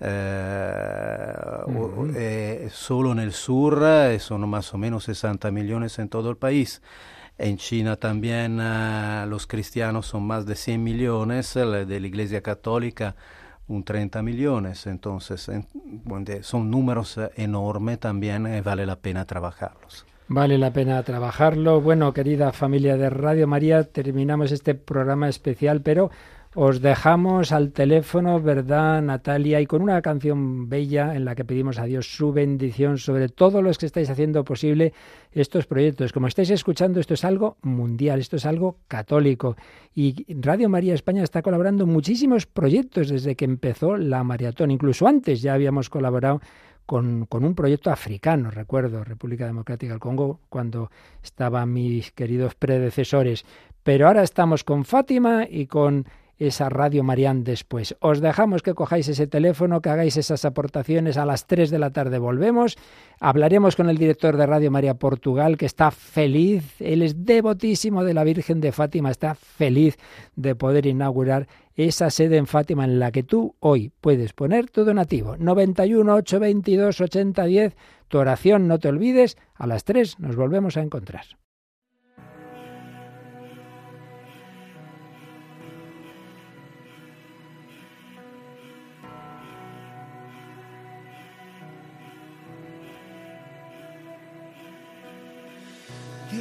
Eh, solo en el sur son más o menos 60 millones en todo el país. En China también los cristianos son más de 100 millones, de la Iglesia Católica un 30 millones, entonces son números eh, enormes también, eh, vale la pena trabajarlos. Vale la pena trabajarlo. Bueno, querida familia de Radio María, terminamos este programa especial, pero os dejamos al teléfono, ¿verdad, Natalia? Y con una canción bella en la que pedimos a Dios su bendición sobre todos los que estáis haciendo posible estos proyectos. Como estáis escuchando, esto es algo mundial, esto es algo católico. Y Radio María España está colaborando en muchísimos proyectos desde que empezó la maratón. Incluso antes ya habíamos colaborado con, con, un proyecto africano, recuerdo, República Democrática del Congo, cuando estaban mis queridos predecesores. Pero ahora estamos con Fátima y con esa Radio Marián después. Os dejamos que cojáis ese teléfono, que hagáis esas aportaciones. A las 3 de la tarde volvemos. Hablaremos con el director de Radio María Portugal, que está feliz. Él es devotísimo de la Virgen de Fátima. Está feliz de poder inaugurar esa sede en Fátima en la que tú hoy puedes poner tu donativo. 91 822 8010. Tu oración, no te olvides. A las 3 nos volvemos a encontrar.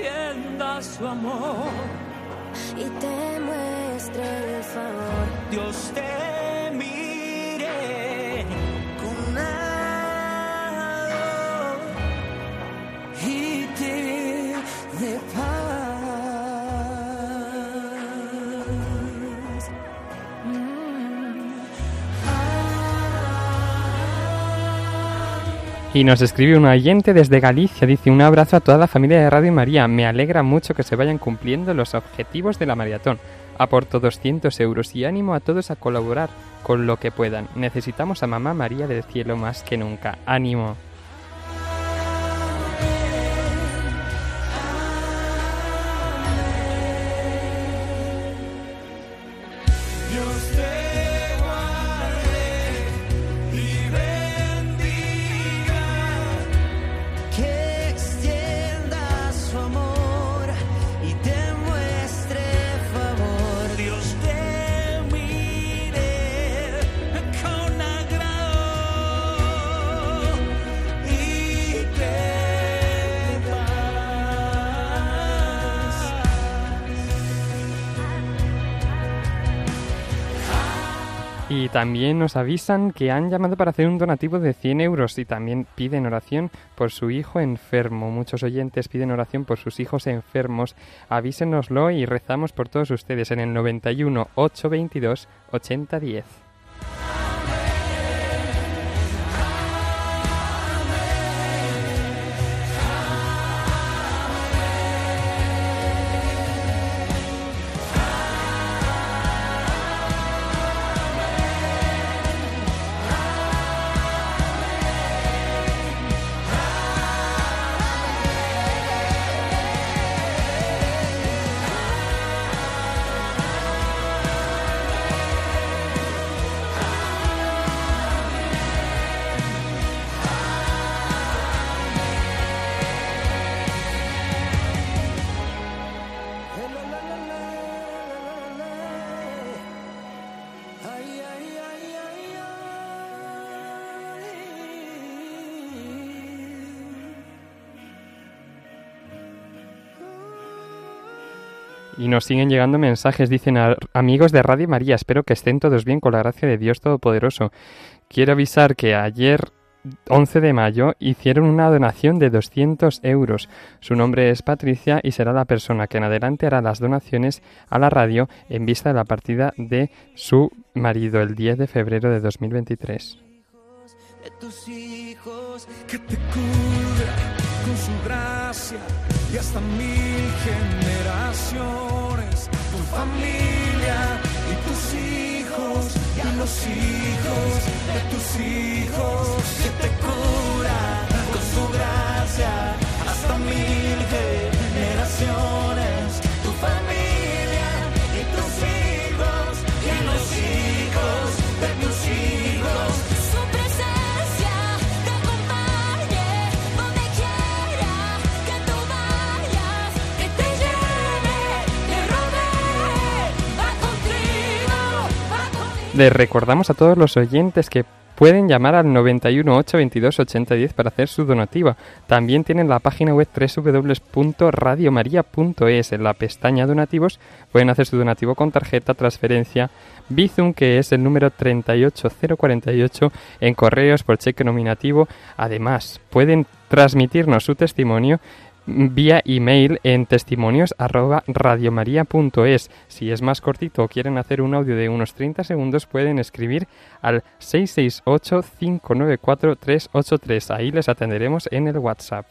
que extienda su amor y te muestre el favor. Dios te Y nos escribe un oyente desde Galicia, dice un abrazo a toda la familia de Radio María, me alegra mucho que se vayan cumpliendo los objetivos de la maratón. Aporto 200 euros y ánimo a todos a colaborar con lo que puedan. Necesitamos a Mamá María del Cielo más que nunca. Ánimo. También nos avisan que han llamado para hacer un donativo de 100 euros y también piden oración por su hijo enfermo. Muchos oyentes piden oración por sus hijos enfermos. Avísenoslo y rezamos por todos ustedes en el 91 822 8010. Siguen llegando mensajes, dicen amigos de Radio María, espero que estén todos bien con la gracia de Dios Todopoderoso. Quiero avisar que ayer 11 de mayo hicieron una donación de 200 euros. Su nombre es Patricia y será la persona que en adelante hará las donaciones a la radio en vista de la partida de su marido el 10 de febrero de 2023. De con su gracia y hasta mil generaciones, tu familia y tus hijos y los hijos de tus hijos. Que te Les recordamos a todos los oyentes que pueden llamar al 91 822 8010 para hacer su donativa. También tienen la página web www.radiomaria.es. En la pestaña donativos pueden hacer su donativo con tarjeta, transferencia, Bizum, que es el número 38048 en correos por cheque nominativo. Además, pueden transmitirnos su testimonio vía email en testimonios arroba radiomaria.es. Si es más cortito o quieren hacer un audio de unos 30 segundos, pueden escribir al 668-594-383. Ahí les atenderemos en el WhatsApp.